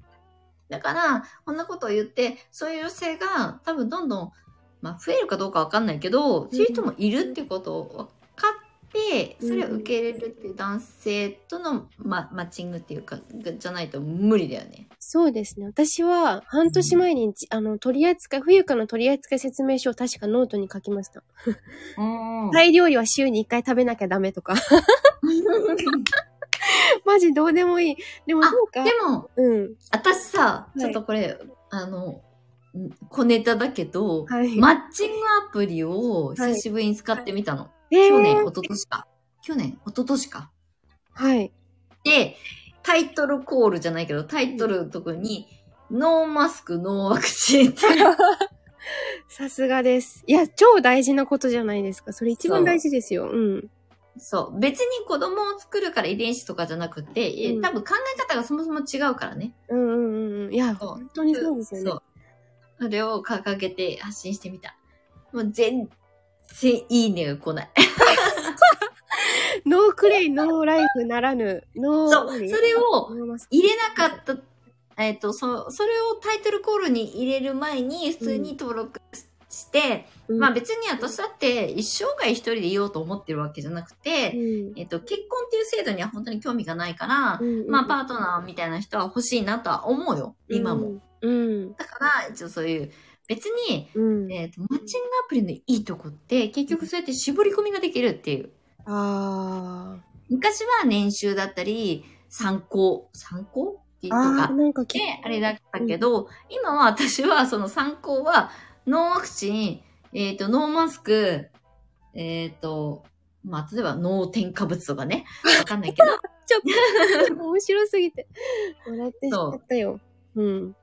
だから、こんなことを言って、そういう女性が多分どんどん、まあ増えるかどうかわかんないけど、そういう人もいるってことをて、それを受け入れるっていう男性との、ま、マッチングっていうか、じゃないと無理だよね。そうですね。私は半年前に、あの、取り扱い、冬香の取り扱い説明書を確かノートに書きました。うんタイ料理は週に1回食べなきゃダメとか。マジどうでもいい。でもなんか、でも、うん。私さ、いちょっとこれ、あの、ん小ネタだけど、はい。マッチングアプリを久しぶりに使ってみたの。えー去年、一昨年か。去年、一昨年か。はい。で、タイトルコールじゃないけど、タイトルのとこに、ノーマスク、ノーワクチンって。さすがです。いや、超大事なことじゃないですか。それ一番大事ですよ。うん。そう。別に子供を作るから遺伝子とかじゃなくて、えうん多分考え方がそもそも違うからね。うんうんうんうん。いや、本当にそうですよね。それを掲げて発信してみた。もう全然いいねが来ない。No clay, no life ならぬ、 no。そう。そ何れを入れなかった、えっ、と、そ、それをタイトルコールに入れる前に普通に登録して、うんまあ別に私だって一生涯一人でいようと思ってるわけじゃなくて、うんえっ、と、結婚っていう制度には本当に興味がないから、うんまあパートナーみたいな人は欲しいなとは思うよ、今も。。うん。だから、一応そういう、別に、うん。えっ、と、マッチングアプリのいいとこって、結局そうやって絞り込みができるっていう。あ昔は年収だったり、参考、参考。とかああ、、なんかで、あれだったけど、今は私はその参考は、ノーワクチン、えっ、と、ノーマスク、えっ、と、まあ、例えばノー添加物とかね。わかんないけど。ちょっと、面白すぎて、笑ってしまったよ。うん。で、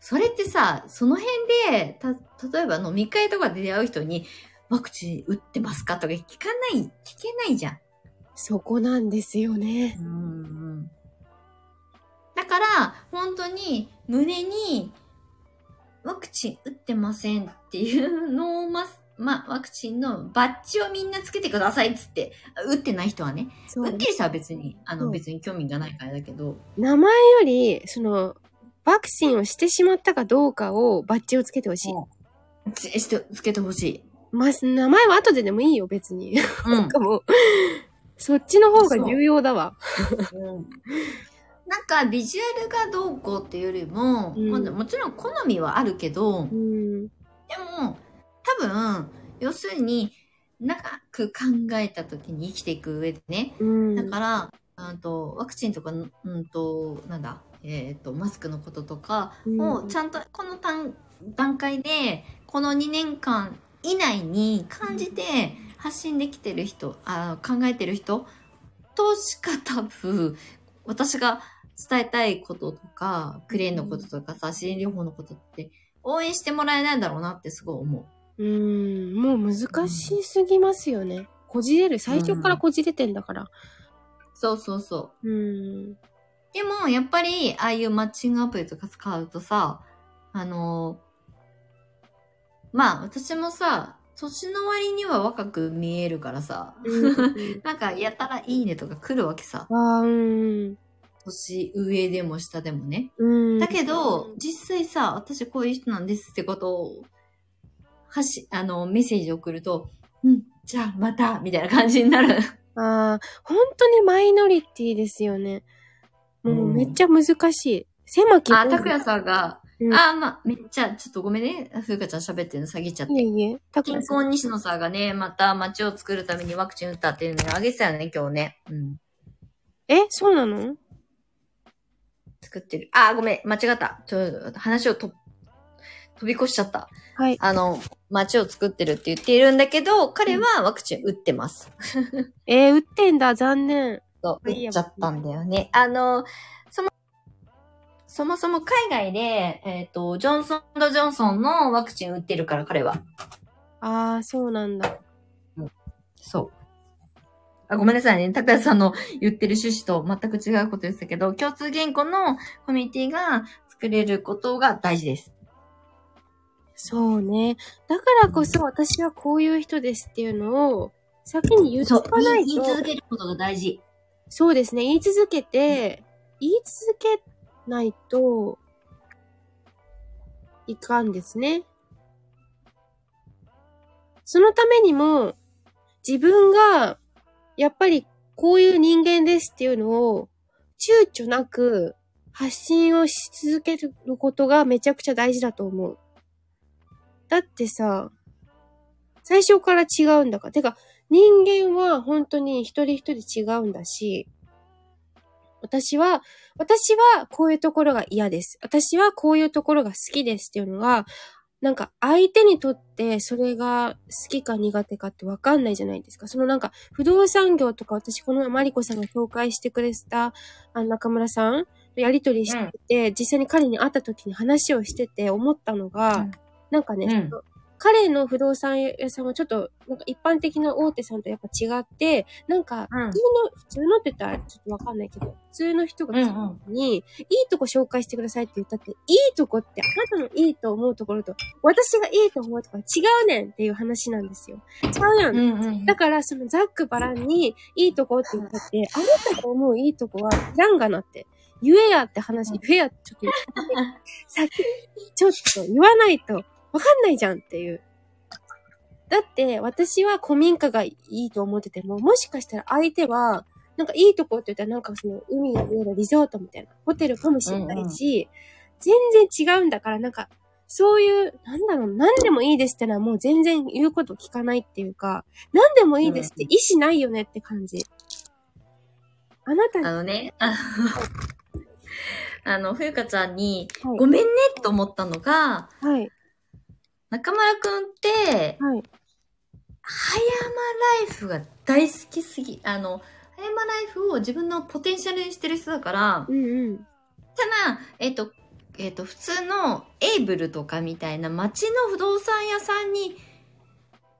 それってさ、その辺で、た、例えば飲み会とかで出会う人に、ワクチン打ってますかとか聞かない、聞けないじゃん。そこなんですよね。うんだから、本当に胸にワクチン打ってませんっていうのをま、ま、ワクチンのバッジをみんなつけてくださいっつって、打ってない人はね。そう打ってる人は別に、あの、別に興味がないからだけど。名前より、その、ワクチンをしてしまったかどうかをバッジをつけてほしい。つつけてほしい。まあ、名前は後ででもいいよ、別に。うんなんかもう、そっちの方が重要だわ。なんか、ビジュアルがどうこうっていうよりも、うんまあもちろん好みはあるけど、うん。でも、多分、要するに、長く考えた時に生きていく上でね、うん。だから、うんと、ワクチンとか、うんと、なんだ、えっ、と、マスクのこととかを、ちゃんと、この段段階で、この2年間以内に感じて発信できてる人、あ考えてる人としか多分、私が伝えたいこととか、クレーンのこととかさ、自然療法のことって、応援してもらえないんだろうなってすごい思う。うん。もう難しすぎますよね。こじれる。最初からこじれてんだから。そうそうそう。うん。でも、やっぱり、ああいうマッチングアプリとか使うとさ、あのまあ、私もさ、年の割には若く見えるからさ、うん なんか、やたらいいねとか来るわけさ。年上でも下でもね。うん。だけど、実際さ、私こういう人なんですってことを、はし、あの、メッセージ送ると、うん、じゃあまた、みたいな感じになる。ああ、本当にマイノリティですよね。もうめっちゃ難しい。狭きあ、たくやさんが、うんあ、まあ、めっちゃ、ちょっとごめんね。ふうかちゃん喋ってるの下げちゃって。いえいえ。たく金やさん。婚西野さんがね、また街を作るためにワクチン打ったっていうのをあげてたよね、今日ね。うん。え、そうなの？作ってる。あ、ごめん、間違った。ちょ、話をと、飛び越しちゃった。はい。あの、街を作ってるって言っているんだけど、彼はワクチン打ってます。えー、打ってんだ、残念。そう、いいや打っちゃったんだよね。あの、そも、そも海外で、えっ、と、ジョンソンジョンソンのワクチン打ってるから、彼は。ああ、そうなんだ。そう。だあ、ごめんなさいね。高谷さんの言ってる趣旨と全く違うこと言ってたけど、共通言語のコミュニティが作れることが大事です。そうね。だからこそ私はこういう人ですっていうのを先に言っとかないと。言い言い続けることが大事。そうですね。言い続けて、言い続けないといかんですね。そのためにも、自分が、やっぱりこういう人間ですっていうのを、躊躇なく発信をし続けることがめちゃくちゃ大事だと思う。だってさ、最初から違うんだから。てか、人間は本当に一人一人違うんだし、私は、私はこういうところが嫌です。私はこういうところが好きですっていうのが、なんか相手にとってそれが好きか苦手かってわかんないじゃないですか。そのなんか不動産業とか私このマリコさんが紹介してくれたあの中村さんやりとりしてて、実際に彼に会った時に話をしてて思ったのが、うんなんかね、うん彼の不動産屋さんはちょっと、なんか一般的な大手さんとやっぱ違って、なんか、うん普通の、普通のって言ったらちょっとわかんないけど、普通の人が来た時に、いいとこ紹介してくださいって言ったって、いいとこってあなたのいいと思うところと、私がいいと思うところ違うねんっていう話なんですよ。ちゃうやん。うんうんだから、そのザックバランに、いいとこって言ったって、あなたが思ういいとこは、いらんがなって。言えやって話、言えやってちょっと先、ちょっと言わないと、わかんないじゃんっていう。だって、私は古民家がいいと思ってても、もしかしたら相手は、なんかいいとこって言ったらなんかその海が見えるリゾートみたいなホテルかもしれないし、全然違うんだからなんか、そういう、なんだろう、何でもいいですってのはもう全然言うこと聞かないっていうか、何でもいいですって意思ないよねって感じ。あなたに、あのね、あの、あの、ふゆかちゃんに、はいごめんねと思ったのが、はい、中村くんって、はい、葉山ライフが大好きすぎ、あの、葉山ライフを自分のポテンシャルにしてる人だから、うんうん。ただ、えっ、と、えっ、と、普通のエイブルとかみたいな街の不動産屋さんに、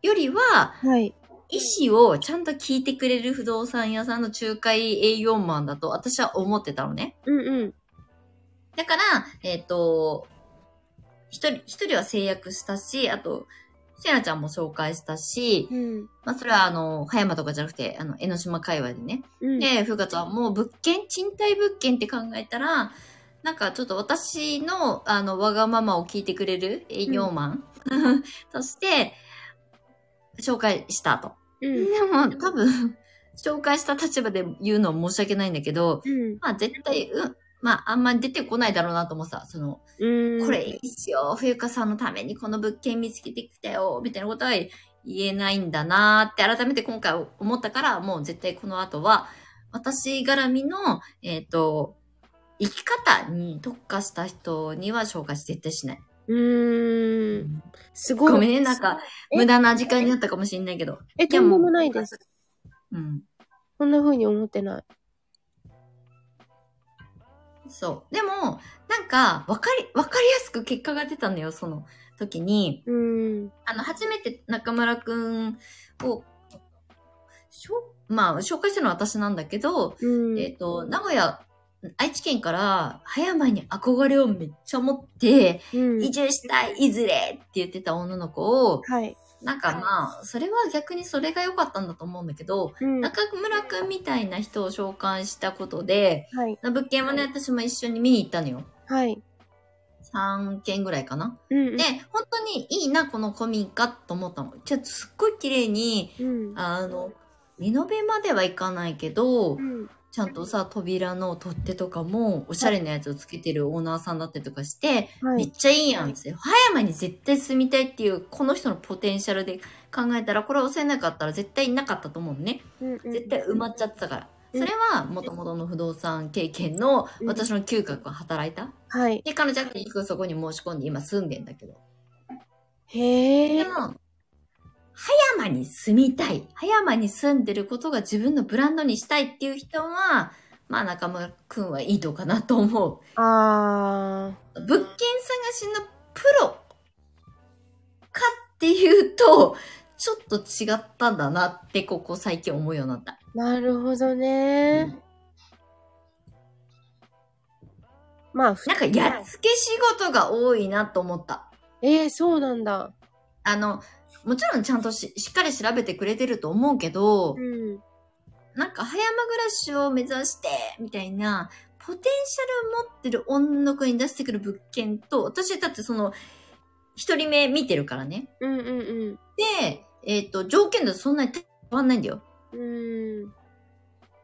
よりは、はい。意思をちゃんと聞いてくれる不動産屋さんの仲介営業マンだと私は思ってたのね。うんうん。だから、えっ、と、一人、一人は制約したし、あと、せなちゃんも紹介したし、うん。まあ、それはあの、葉山とかじゃなくて、あの、江ノ島界隈でね。うん。で、ふうかちゃんも物件、賃貸物件って考えたら、なんかちょっと私の、あの、わがままを聞いてくれる営業マン、として、紹介したと。うん。でも、多分、紹介した立場で言うのは申し訳ないんだけど、うん。まあ絶対、うん、まああんまり出てこないだろうなと思ってさ、その、うん。これいいっすよ、冬香さんのためにこの物件見つけてきたよ、みたいなことは言えないんだなーって改めて今回思ったから、もう絶対この後は、私絡みの、えっ、と、生き方に特化した人には紹介し絶対しない。うーん。すごい。ごめんね、なんか、え？無駄な時間になったかもしれないけど。え、とんでもないです。うん。こんな風に思ってない。そう。でも、なんか、わかり、わかりやすく結果が出たのよ、その時に。うーん。あの、初めて中村くんを、しょまあ、紹介したのは私なんだけど、うん。えっ、と、名古屋、愛知県から葉山に憧れをめっちゃ持って、うん。移住したい、いずれって言ってた女の子を、はい。なんかまあ、それは逆にそれが良かったんだと思うんだけど、うん。中村くんみたいな人を紹介したことで、はい。物件はね、私も一緒に見に行ったのよ。はい。3件ぐらいかな。うん。で、本当にいいな、この古民家と思ったの。ちょっとすっごい綺麗に、うん。あの、リノベまではいかないけど、うん。ちゃんとさ、扉の取っ手とかも、おしゃれなやつをつけてるオーナーさんだったりとかして、はい。めっちゃいいやんって。葉山に絶対住みたいっていう、この人のポテンシャルで考えたら、これを押せなかったら絶対いなかったと思うのね。うんうん絶対埋まっちゃってたから。うんそれは、元々の不動産経験のうん私の嗅覚が働いた。はい。で、彼女は結局そこに申し込んで今住んでんだけど。へえ。でも、葉山に住みたい。葉山に住んでることが自分のブランドにしたいっていう人は、まあ中村くんはいいのかなと思う。あ物件探しのプロかっていうと、ちょっと違ったんだなってここ最近思うようになった。なるほどね。まあ、ふなんかやっつけ仕事が多いなと思った。ええそうなんだ。あの、もちろんちゃんとししっかり調べてくれてると思うけどう、ん。なんか葉山暮らしを目指して、みたいな、ポテンシャル持ってる女の子に出してくる物件と、私だってその、一人目見てるからね。うんうんで、えっ、と、条件だとそんなに変わんないんだよ。うん。うん。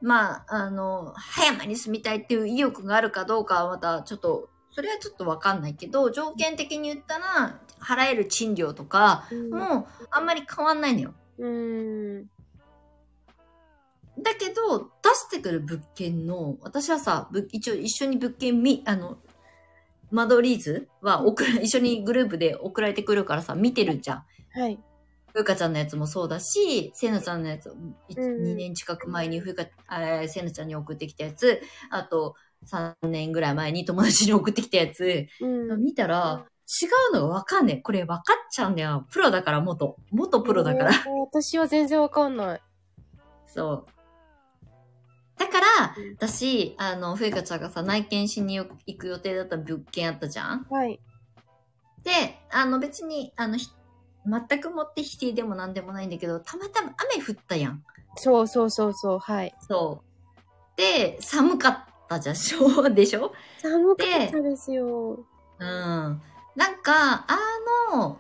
まあ、あの、葉山に住みたいっていう意欲があるかどうかはまたちょっと、それはちょっとわかんないけど、条件的に言ったら、払える賃料とか、うんもうあんまり変わんないのよ。うん。だけど、出してくる物件の、私はさ、ぶ一応一緒に物件見、あの、間取り図は送ら、一緒にグループで送られてくるからさ、見てるじゃん。はい。ふうかちゃんのやつもそうだし、せいなちゃんのやつ、いうん2年近く前にふうか、えーせいなちゃんに送ってきたやつ、あと3年ぐらい前に友達に送ってきたやつ、うん。見たら、違うのがわかんねえ。これ分かっちゃうんだよ。プロだから、元。元プロだから。えー私は全然わかんない。そう。だからうん、私、あの、ふえかちゃんがさ、内見しに行く予定だった物件あったじゃん？はい。で、あの別に、あの、ひ全くもって否定でもなんでもないんだけど、たまたま雨降ったやん。そうそうそうそう、はい。そう。で、寒かったじゃん、しょうでしょ？寒かったですよ。うん。なんか、あの、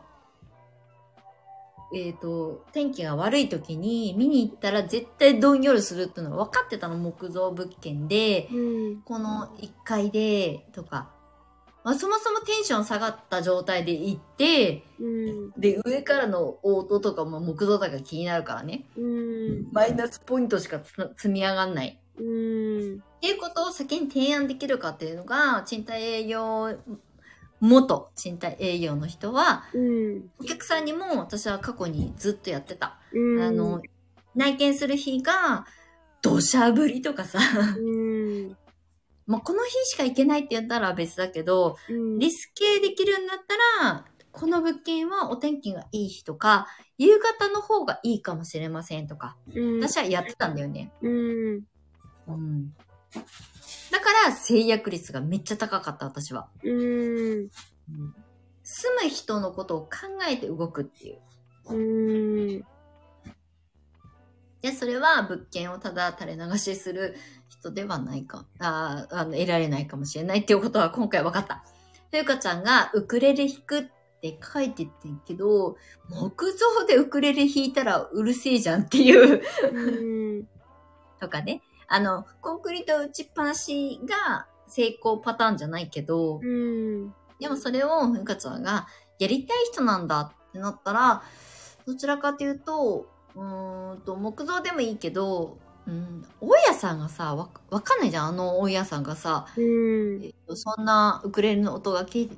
えっ、と、天気が悪い時に見に行ったら絶対どんよりするっていうのが分かってたの、木造物件で、うん。この1階で、とか、まあ、そもそもテンション下がった状態で行って、うん。で、上からの音とかも木造だから気になるからね。うん。マイナスポイントしかつ積み上がんない。うん。っていうことを先に提案できるかっていうのが、賃貸営業、元賃貸営業の人は、うん。お客さんにも私は過去にずっとやってた。うん。あの、内見する日が、土砂降りとかさ、うん。まあ、この日しか行けないって言ったら別だけど、うん。リスケできるんだったら、この物件はお天気がいい日とか、夕方の方がいいかもしれませんとか、うん。私はやってたんだよね。うん。うん。だから制約率がめっちゃ高かった、私は。うん。住む人のことを考えて動くっていう。うん。で、それは物件をただ垂れ流しする人ではないか、あーあの、得られないかもしれないっていうことは今回分かった。ふゆかちゃんがウクレレ弾くって書いてってんけど、木造でウクレレ弾いたらうるせえじゃんっていう、うん。とかね。あの、コンクリート打ちっぱなしが成功パターンじゃないけど、うん。でもそれをふゆかちゃんがやりたい人なんだってなったら、どちらかというと、うーんと、木造でもいいけど、うん、大家さんがさ、わわかんないじゃん、あの大家さんがさ、うん。えっと、そんなウクレレの音が聞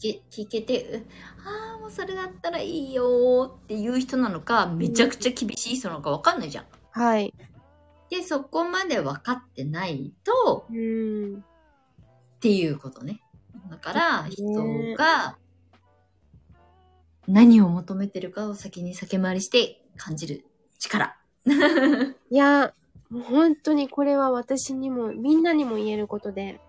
け聞けて、ああ、もうそれだったらいいよーっていう人なのか、めちゃくちゃ厳しい人なのかわかんないじゃん。はい。で、そこまで分かってないと、うん。っていうことね。だから、人ねが何を求めてるかを先に先回りして感じる力。いや、もう本当にこれは私にも、みんなにも言えることで、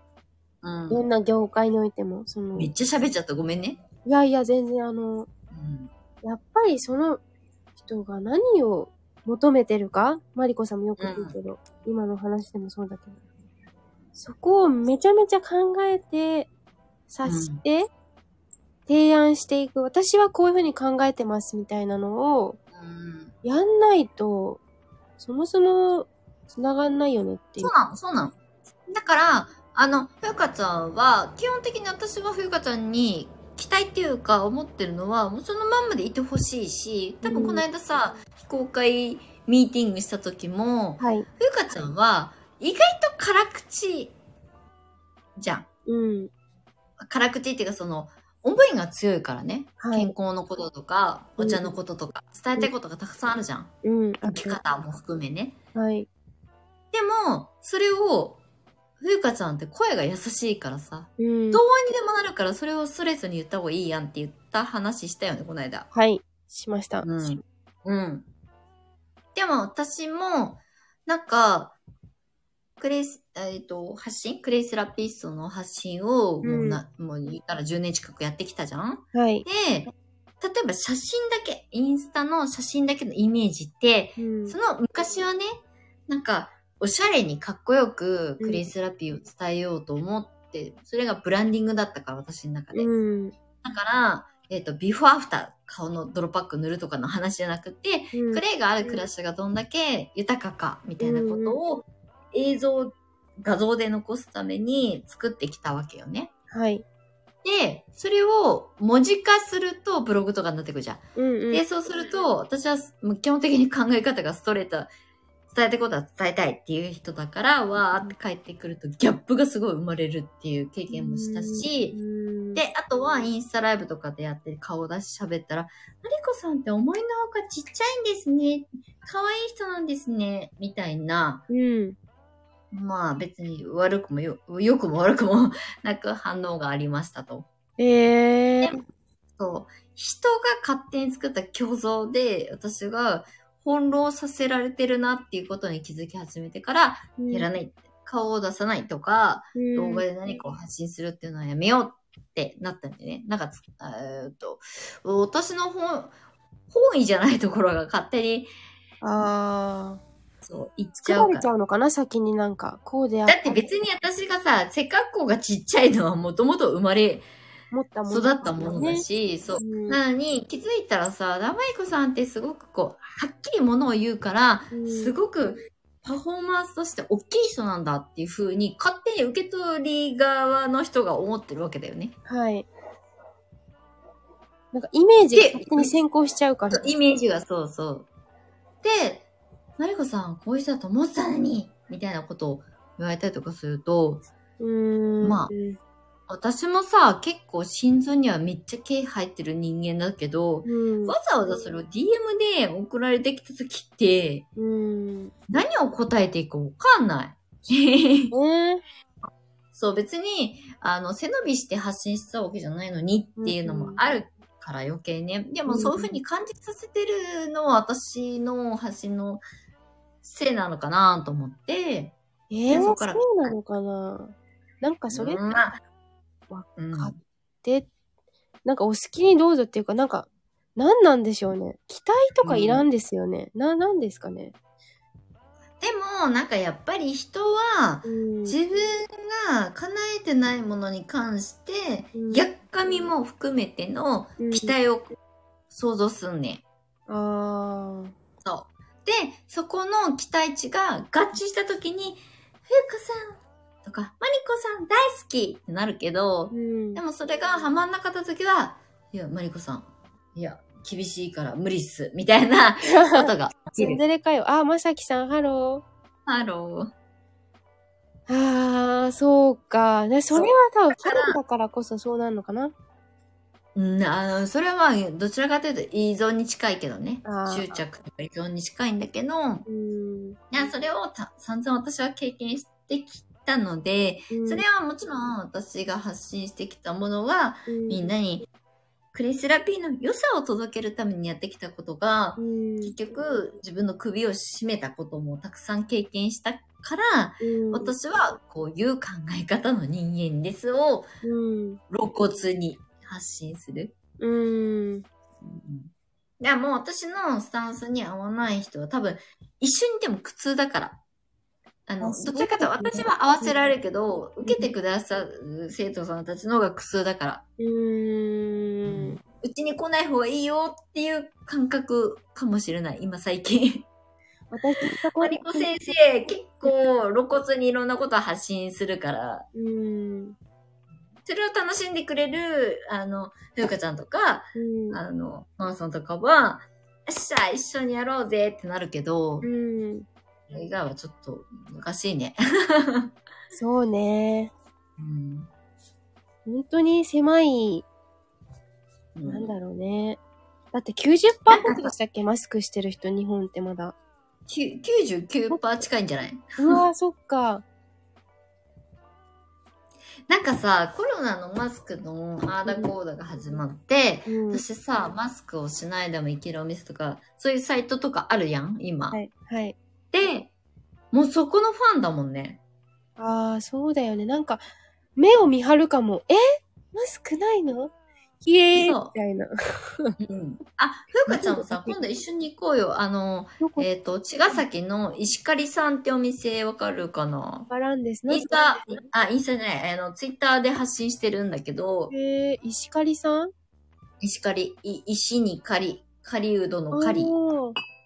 うんどんな業界においても、その、いめっちゃ喋っちゃった。ごめんね。やいや、全然あの、うん。やっぱりその人が何を求めてるか？マリコさんもよく言うけど、今の話でもそうだけど、そこをめちゃめちゃ考えて、察して、提案していく。私はこういうふうに考えてますみたいなのを、うん、やんないと、そもそも繋がんないよねっていうそう。なの、そうなの。だから、あの、ふゆかちゃんは、基本的に私はふゆかちゃんに期待っていうか思ってるのは、もうそのまんまでいてほしいし、多分この間さ、非公開ミーティングした時も、はい。ふゆかちゃんは、意外と辛口じゃん。うん。辛口っていうかその、思いが強いからね。はい。健康のこととか、お茶のこととか、伝えたいことがたくさんあるじゃん。うん。生き方も含めね。はい。でも、それを、ふゆかちゃんって声が優しいからさ、うんど。うにでもなるからそれをストレスに言った方がいいやんって言った話したよね、この間。はい。しました。うん。うん。でも私も、なんか、クレイス、えっ、と、発信？クレイセラピストの発信を、もうな、もう言ったら10年近くやってきたじゃん？はい。で、例えば写真だけ、インスタの写真だけのイメージって、うんその昔はね、なんか、おしゃれにかっこよくクレイセラピーを伝えようと思って、それがブランディングだったから、私の中で。うん。だから、えっ、と、ビフォーアフター、顔の泥パック塗るとかの話じゃなくて、うんクレイがある暮らしがどんだけ豊かか、みたいなことを映像、画像で残すために作ってきたわけよね。はい。で、それを文字化するとブログとかになってくるじゃん。うんうん。で、そうすると、私は基本的に考え方がストレート、伝えたいことは伝えたいっていう人だから、わーって帰ってくるとギャップがすごい生まれるっていう経験もしたし、うん、で、あとはインスタライブとかでやって顔出し喋ったら、マリコさんって思いのほかちっちゃいんですね。可愛い人なんですね。みたいな、うん。まあ別に悪くもよ、良くも悪くもなく反応がありましたと。ええー。そう。人が勝手に作った虚像で、私が翻弄させられてるなっていうことに気づき始めてから、やらない、顔を出さないとか、うん動画で何かを発信するっていうのはやめようってなったんでね。なんかつ、えーっと、私の本、本意じゃないところが勝手に、ああ。そう、言っち作ゃうれちゃうのかな？先になんか。こうであだって別に私がさ、背格好がちっちゃいのはもともと生まれ、持ったもの、育ったものだ。し、そう。うんなのに、気づいたらさ、ダマイコさんってすごくこう、はっきりものを言うから、うんすごくパフォーマンスとして大きい人なんだっていう風に、勝手に受け取り側の人が思ってるわけだよね。はい。なんかイメージが勝手に先行しちゃうから。イメージがそうそう。で、マリコさん、こういう人だと思ってたのに、みたいなことを言われたりとかすると、うーん。まあ私もさ、結構心臓にはめっちゃ毛入ってる人間だけど、うん。わざわざそれを DM で送られてきた時って、うん。何を答えていいかわかんない。ね そう、別に、あの、背伸びして発信してたわけじゃないのにっていうのもあるから余計ね。でもそういう風に感じさせてるのは私の発信のせいなのかなと思って。えー、そうそこからなのかな？なんかそれっうんまあわうんかて、なんかお好きにどうぞっていうか、なんか、何なんでしょうね。期待とかいらんですよね。な、なんですかね。でも、なんかやっぱり人は、うん。自分が叶えてないものに関して、うんやっかみも含めての期待を想像すんねん。ああ。そう。で、そこの期待値が合致したときに、ふゆかさんとか、まりこさん大好きってなるけどう、んで。もそれがハマんなかったときは、いや、まりこさん、いや、厳しいから無理っす、みたいな ことが起きツンる。デレかよ。あ、まさきさん、ハロハロー。ー。ああ、そうか。ね、それは多分、だから春だからこそそうなるのかな？うん、あの、それはまあ、どちらかというと依存に近いけどね執着とか依存に近いんだけど、うん。いや、それをた散々私は経験してきたので、うんそれはもちろん私が発信してきたものは、うんみんなにクレイセラピーの良さを届けるためにやってきたことがう、ん。結局自分の首を絞めたこともたくさん経験したから、うん、私はこういう考え方の人間ですをうん。露骨に発信する。うん。いや、もう私のスタンスに合わない人は多分一緒にいても苦痛だから。あの、どちらかと私は合わせられるけど、受けてくださる生徒さんたちの方が苦痛だから。うん。うちに来ない方がいいよっていう感覚かもしれない、今最近。私のとこマリコ先生、結構露骨にいろんなことを発信するから、うん。それを楽しんでくれる、あの、ふうかちゃんとか、うん。あの、マーさんとかは、よっしゃ、一緒にやろうぜってなるけど、うん。それ以外はちょっと難しいね。そうね。うん。本当に狭い、うんなんだろうね。だって90%でしたっけ？マスクしてる人、日本ってまだ。きゅ99%近いんじゃない？うわそっか。なんかさ、コロナのマスクのアーダコーダが始まって、うん。私さ、マスクをしないでもいけるお店とか、そういうサイトとかあるやん、今。はい。はい。で、もうそこのファンだもんね。ああ、そうだよね。なんか、目を見張るかも。え？マスクないの？ひえーみたいな。うん。あ、ふうかちゃんもさ、今度一緒に行こうよ。あの、えっ、と、茅ヶ崎の石狩さんってお店わかるかな？わからんです。インスタ、あ、インスタじゃない、あの、ツイッターで発信してるんだけど、えー、石狩さん？石狩、い石に狩、狩人の狩。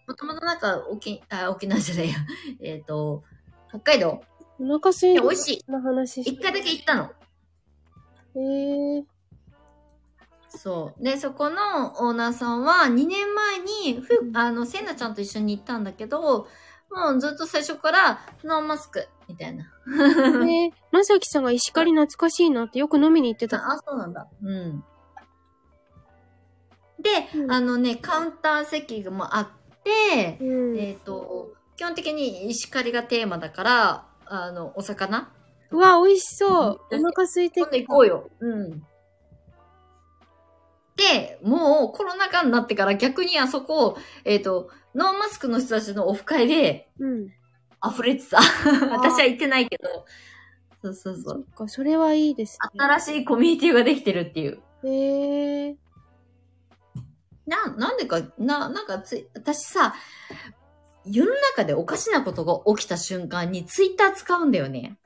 もともとなんか、沖、あ、沖縄じゃないや。えっ、と、北海道お腹すいていや美味しい。一回だけ行ったの。えー、そう。で、そこのオーナーさんは2年前に、ふ、あの、せんなちゃんと一緒に行ったんだけど、もうずっと最初から、ノーマスク、みたいな。えー、まさきさんが石狩懐かしいなってよく飲みに行ってた。あ、そうなんだ。うん。で、うんあのね、カウンター席もあって、うん。えっ、と、基本的に石狩がテーマだから、あの、お魚うわ、美味しそう。うんお腹空いて今度行こうよ。うん。で、もうコロナ禍になってから逆にあそこ、えっ、と、ノーマスクの人たちのオフ会でうん。溢れてた。私は行ってないけど。そうそうそ。そうっか、それはいいですね。新しいコミュニティができてるっていう。へえー。な、なんでか、な、なんかつい、私さ、世の中でおかしなことが起きた瞬間にツイッター使うんだよね。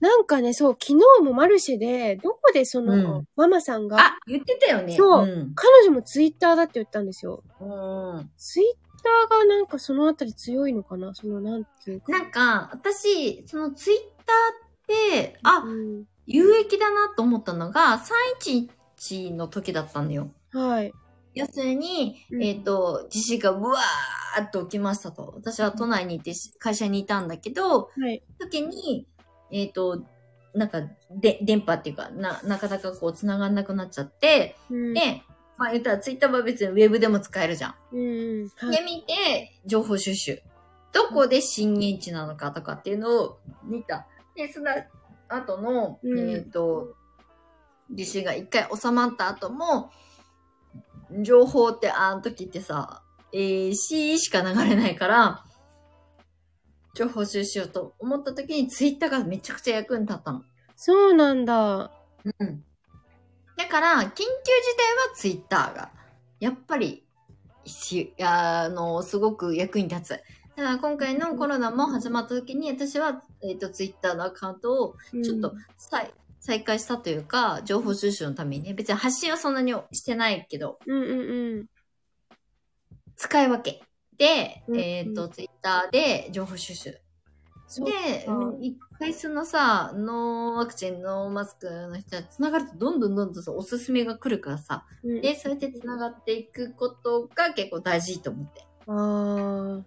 なんかね、そう、昨日もマルシェで、どこでその、うんママさんが、あ、言ってたよね。そううん。彼女もツイッターだって言ったんですよ。うんツイッターがなんかそのあたり強いのかな？その、なんていうか。なんか、私、そのツイッターって、あ、うん、有益だなと思ったのが、311の時だったんだよ。はい。要するに、うんえっ、と、地震がブワーっと起きましたと。私は都内にいてし会社にいたんだけど、はい。時に、えっ、と、なんか、で、電波っていうか、な、なかなかこう、繋がんなくなっちゃって、うん、で、まあ言ったらツイッターは別にウェブでも使えるじゃん。うんで、い。見て、情報収集。どこで震源地なのかとかっていうのを見た。で、その後の、うんえっ、と、地震が一回収まった後も、情報ってあの時ってさ、えー、C しか流れないから、情報収集しようと思った時にツイッターがめちゃくちゃ役に立ったの。そうなんだ。うん。だから、緊急事態はツイッターが、やっぱり、あの、すごく役に立つ。だから今回のコロナも始まった時に、私は、えっ、と、ツイッターのアカウントをちょっと再、再開したというか、情報収集のためにね、別に発信はそんなにしてないけど、うんうんうん。使い分け。で、うんえっ、と、ツイッターで情報収集。でか、一回そのさ、ノーワクチン、ノーマスクの人たち繋がるとどんどんどんどんさおすすめが来るからさ、うんで、そうやって繋がっていくことが結構大事と思って。ああ。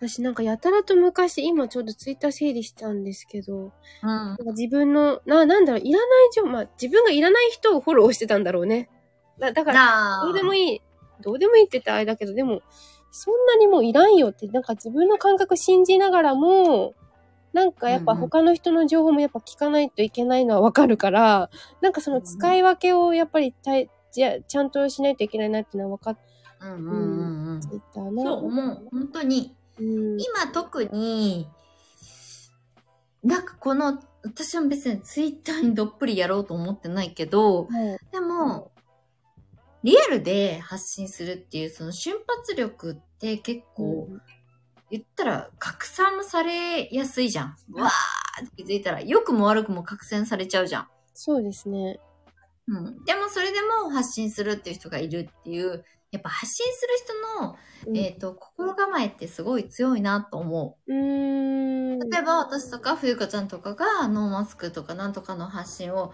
私なんかやたらと昔、今ちょうどツイッター整理したんですけど、うんなんか自分の、な、なんだろう、いらない情報、まあ自分がいらない人をフォローしてたんだろうね。だだから。どうでもいい。どうでもいいって言ったらあれだけど、でも、そんなにもういらんよって、なんか自分の感覚信じながらも、なんかやっぱ他の人の情報もやっぱ聞かないといけないのはわかるから、なんかその使い分けをやっぱりたいじゃちゃんとしないといけないなっていうのは分かっうんうんうんうん。ていたそうう。本当に。うん。今特に、なんかこの、私は別にツイッターにどっぷりやろうと思ってないけど、はい。でも、リアルで発信するっていうその瞬発力って結構、言ったら拡散もされやすいじゃん。わーって気づいたら、良くも悪くも拡散されちゃうじゃん。そうですね。うん。でもそれでも発信するっていう人がいるっていう、やっぱ発信する人の、うんえっ、と、心構えってすごい強いなと思うーん。う。例えば私とか冬香ちゃんとかがノーマスクとかなんとかの発信を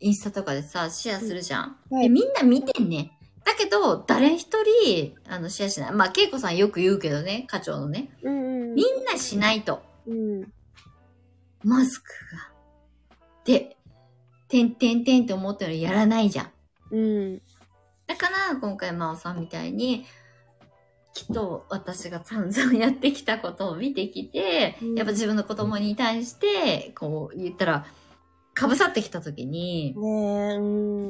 インスタとかでさ、シェアするじゃん。で、はい。みんな見てんね。だけど、誰一人、あの、シェアしない。まあ、恵子さんよく言うけどね、課長のね。うんうん。みんなしないと。うん。マスクが。で、てんてんてんって思ってるのやらないじゃん。うん。だから、今回、真央さんみたいに、きっと私が散々やってきたことを見てきて、うんやっぱ自分の子供に対して、こう言ったら、かぶさってきた時に。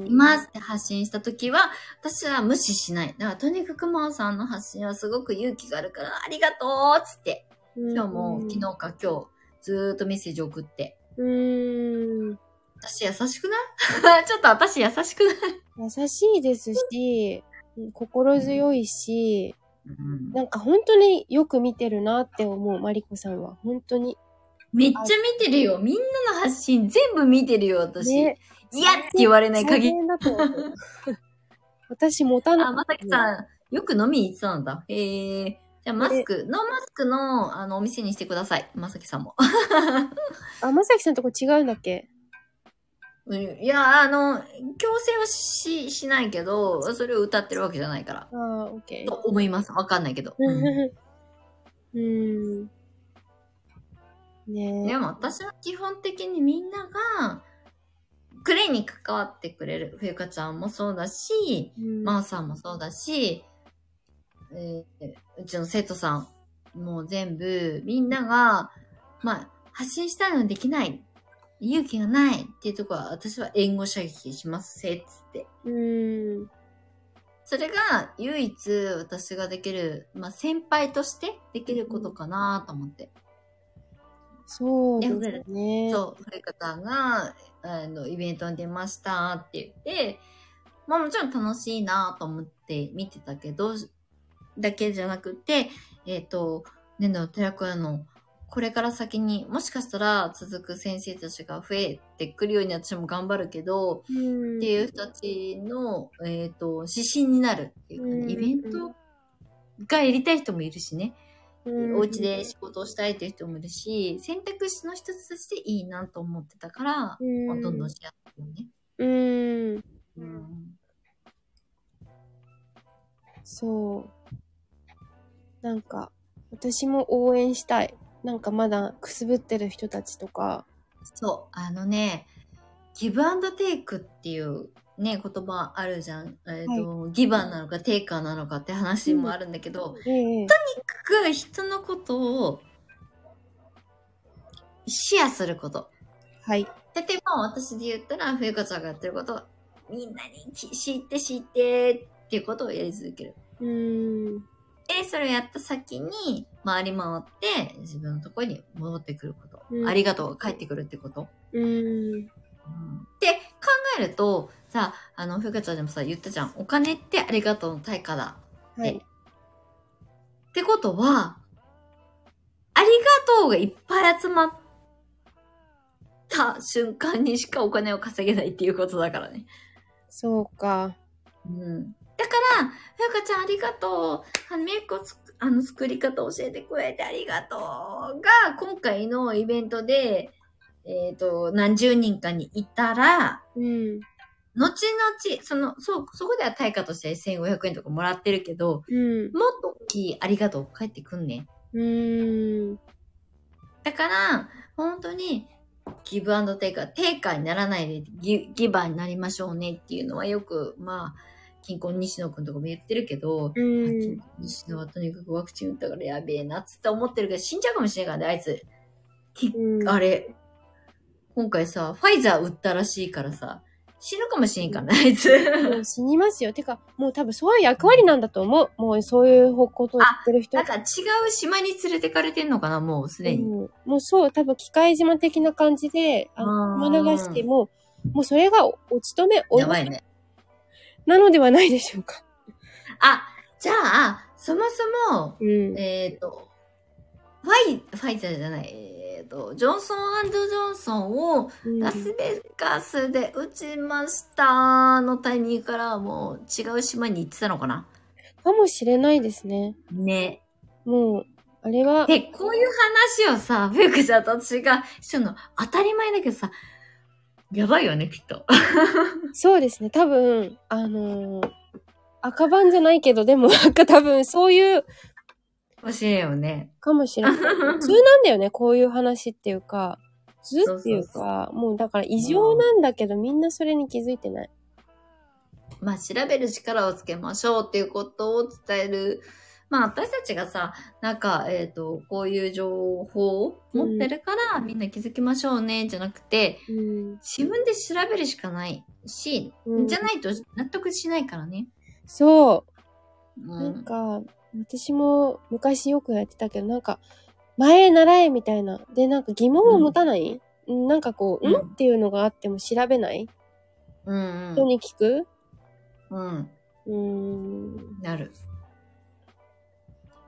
いますって発信した時は、私は無視しない。だから、とにかく真央さんの発信はすごく勇気があるから、ありがとうっつって。今日も昨日か今日ずーっとメッセージ送って。うーん。私優しくない？ちょっと私優しくない？優しいですし、心強いし、うんなんか本当によく見てるなって思う、マリコさんは。本当に。めっちゃ見てるよ。みんなの発信全部見てるよ、私。ね嫌って言われない限り。私持たなあ、まさきさん、よく飲みに行ってたんだ。へえ。じゃあマスク、ノーマスクのあのお店にしてください。まさきさんも。あ、まさきさんとこ違うんだっけ？うんいや、あの、強制はし、しないけど、それを歌ってるわけじゃないから。ああ、オッケと思います。わかんないけど。ー。うんうーん。ねえ。でも私は基本的にみんなが、クレイに関わってくれる冬香ちゃんもそうだし、うんマーさんもそうだし、えーうちの生徒さんも全部、みんなが、まあ、発信したいのにできない。勇気がないっていうところは、私は援護射撃しますせ、つって。うーん。それが唯一私ができる、まあ、先輩としてできることかなと思って。そうですね。そう、古方が、あの、イベントに出ましたって言って、まあもちろん楽しいなと思って見てたけど、だけじゃなくて、えっ、と、ねの寺子屋の、これから先にもしかしたら続く先生たちが増えてくるように私も頑張るけど、うん。っていう人たちの、えっ、と、指針になるっていうかね、うんイベントがやりたい人もいるしね。うんお家で仕事をしたいっていう人もいるし、選択肢の一つとしていいなと思ってたから、うんまあどんどんしやすいよね。うん。うん。そう。なんか、私も応援したい。なんかまだくすぶってる人たちとか。そう、あのね、ギブアンドテイクっていうね、言葉あるじゃん。えっ、と、ギバーなのかテイカーなのかって話もあるんだけど、ええとにかく人のことをシェアすること。はい。例えば私で言ったら、冬香ちゃんがやってることをみんなに知って知ってっていうことをやり続ける。うーん。で、それをやった先に回り回って自分のところに戻ってくること。うんありがとうが返ってくるってこと。うーん。って考えると、さ、あの、ふうかちゃんでもさ、言ったじゃん。お金ってありがとうの対価だ。はい。ってことは、ありがとうがいっぱい集まった瞬間にしかお金を稼げないっていうことだからね。そうか。うん。だから、ふうかちゃんありがとう。あの、メイあの、作り方教えてくれてありがとうが、今回のイベントで、えっ、と、何十人かにいたら、うん。後々、その、そう、そこでは対価として1500円とかもらってるけど、うん。もっと大きいありがとう返ってくんね。うーん。だから、本当に、ギブアンドテイカー、テイカーにならないでギギバーになりましょうねっていうのはよく、まあ、金婚西野くんとかも言ってるけど、うん。西野はとにかくワクチン打ったからやべえなっつって思ってるけど、死んじゃうかもしれないからね、あいつ。きうんあれ、今回さ、ファイザー打ったらしいからさ、死ぬかもしれんからね、あいつ。もう死にますよ。てか、もう多分そういう役割なんだと思う。もうそういうことを言ってる人なんか違う島に連れてかれてんのかな、もうすでに。うんもうそう、多分機械島的な感じで、あの、うん島流しても、もうそれがおお勤め、おやばいね。なのではないでしょうか。あ、じゃあ、そもそも、うん。えっ、と、ファイ、ファイザーじゃない、えっ、と、ジョンソンジョンソンをうんラスベガスで打ちましたのタイミングからもう違う島に行ってたのかな？かもしれないですね。ね。もう、あれは、で、こういう話をさ、フェイクちゃんと私がしてるの当たり前だけどさ、やばいよね、きっと。そうですね。多分、あのー赤番じゃないけど、でもなんか多分そういうかもしれんよね。かもしれない。普通なんだよね、こういう話っていうか。普通っていうそうか、もうだから異常なんだけど、みんなそれに気づいてない。まあ、調べる力をつけましょうっていうことを伝える。まあ、私たちがさ、なんか、えっ、と、こういう情報を持ってるから、みんな気づきましょうね、じゃなくて、うん。自分で調べるしかないし、うんじゃないと納得しないからね。そう。うなんか、私も昔よくやってたけど、なんか、前へ習えみたいな。で、なんか疑問を持たない、うん、なんかこう、うんんっていうのがあっても調べない？うん人に聞く？うん。うん。なる。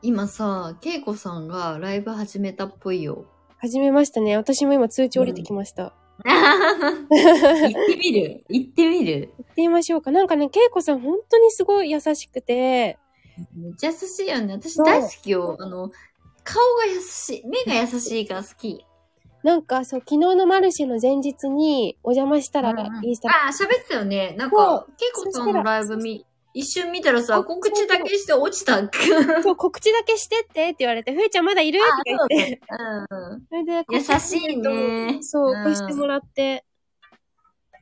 今さ、けいこさんがライブ始めたっぽいよ。始めましたね。私も今通知降りてきました。行ってみる？行ってみる？行ってみましょうか。なんかね、けいこさん本当にすごい優しくて、めっちゃ優しいよね。私大好きよ。あの、顔が優しい。目が優しいから好き。なんかそう、昨日のマルシェの前日にお邪魔したら、インスタ、ああ、喋ってたよね。なんそかう、けいこさんのライブ見、一瞬見たらさ、あ告知だけして落ちた。あ、そう、告知だけしてってって言われて、ふえちゃんまだいる？とか言って、そ うん。それで、優しいねそう、うん貸してもらって。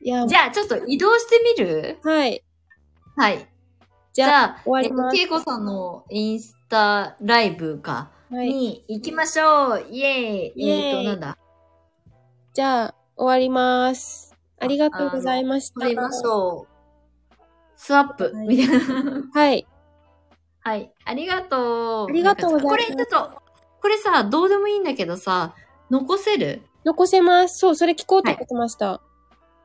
いや、じゃあ、ちょっと移動してみる？はい。はい。じゃあ、終わりけいこさんのインスタライブか、はい。に行きましょうイェーイイエーイえっ、と、なんだ？じゃあ、終わります。ありがとうございました。終わりましょう。スワップ、はいみたいな。はい。はい。ありがとう。ありがとうございますこれ、ちょっと、これさ、どうでもいいんだけどさ、残せる？残せます。そう、それ聞こうと思ってました。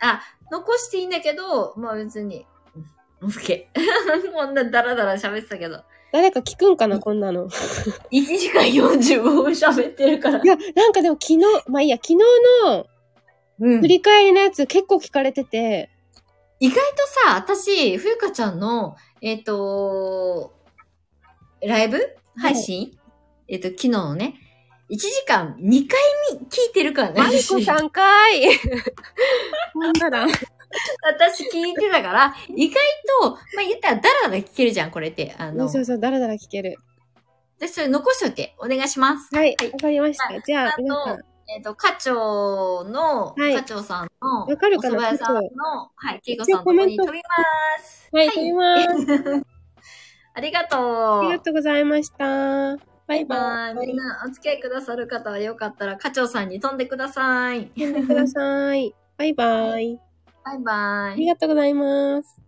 あ、残していいんだけど、まあ別に。うんオッケー。こんなダラダラ喋ってたけど。誰か聞くんかな、こんなの。1時間45分喋ってるからい。や、なんかでも昨日、まあいいや、昨日のうん振り返りのやつ結構聞かれてて、意外とさ、私、ふゆかちゃんの、えっ、と、ライブ？配信、えっ、と、昨日のね、1時間2回見、聞いてるからね。マリコさんかーい。ほんなら、私聞いてたから、意外と、まあ、言ったらダラダラ聞けるじゃん、これって。あの、そうそう、だらだら聞ける。で、それ残しといて、お願いします。はい、わかりました。じゃああ、皆さんと、えっ、と、課長の、はい課長さんの、わかるかなお蕎麦屋さんの、はい、けいこさんのとこに飛びます。はい、飛びます。ありがとう。ありがとうございました。ババイイババイ。イ。みんなお付き合いくださる方はよかったら、課長さんに飛んでください。読んでください。バイバイ。バイバイあり。がとうございます。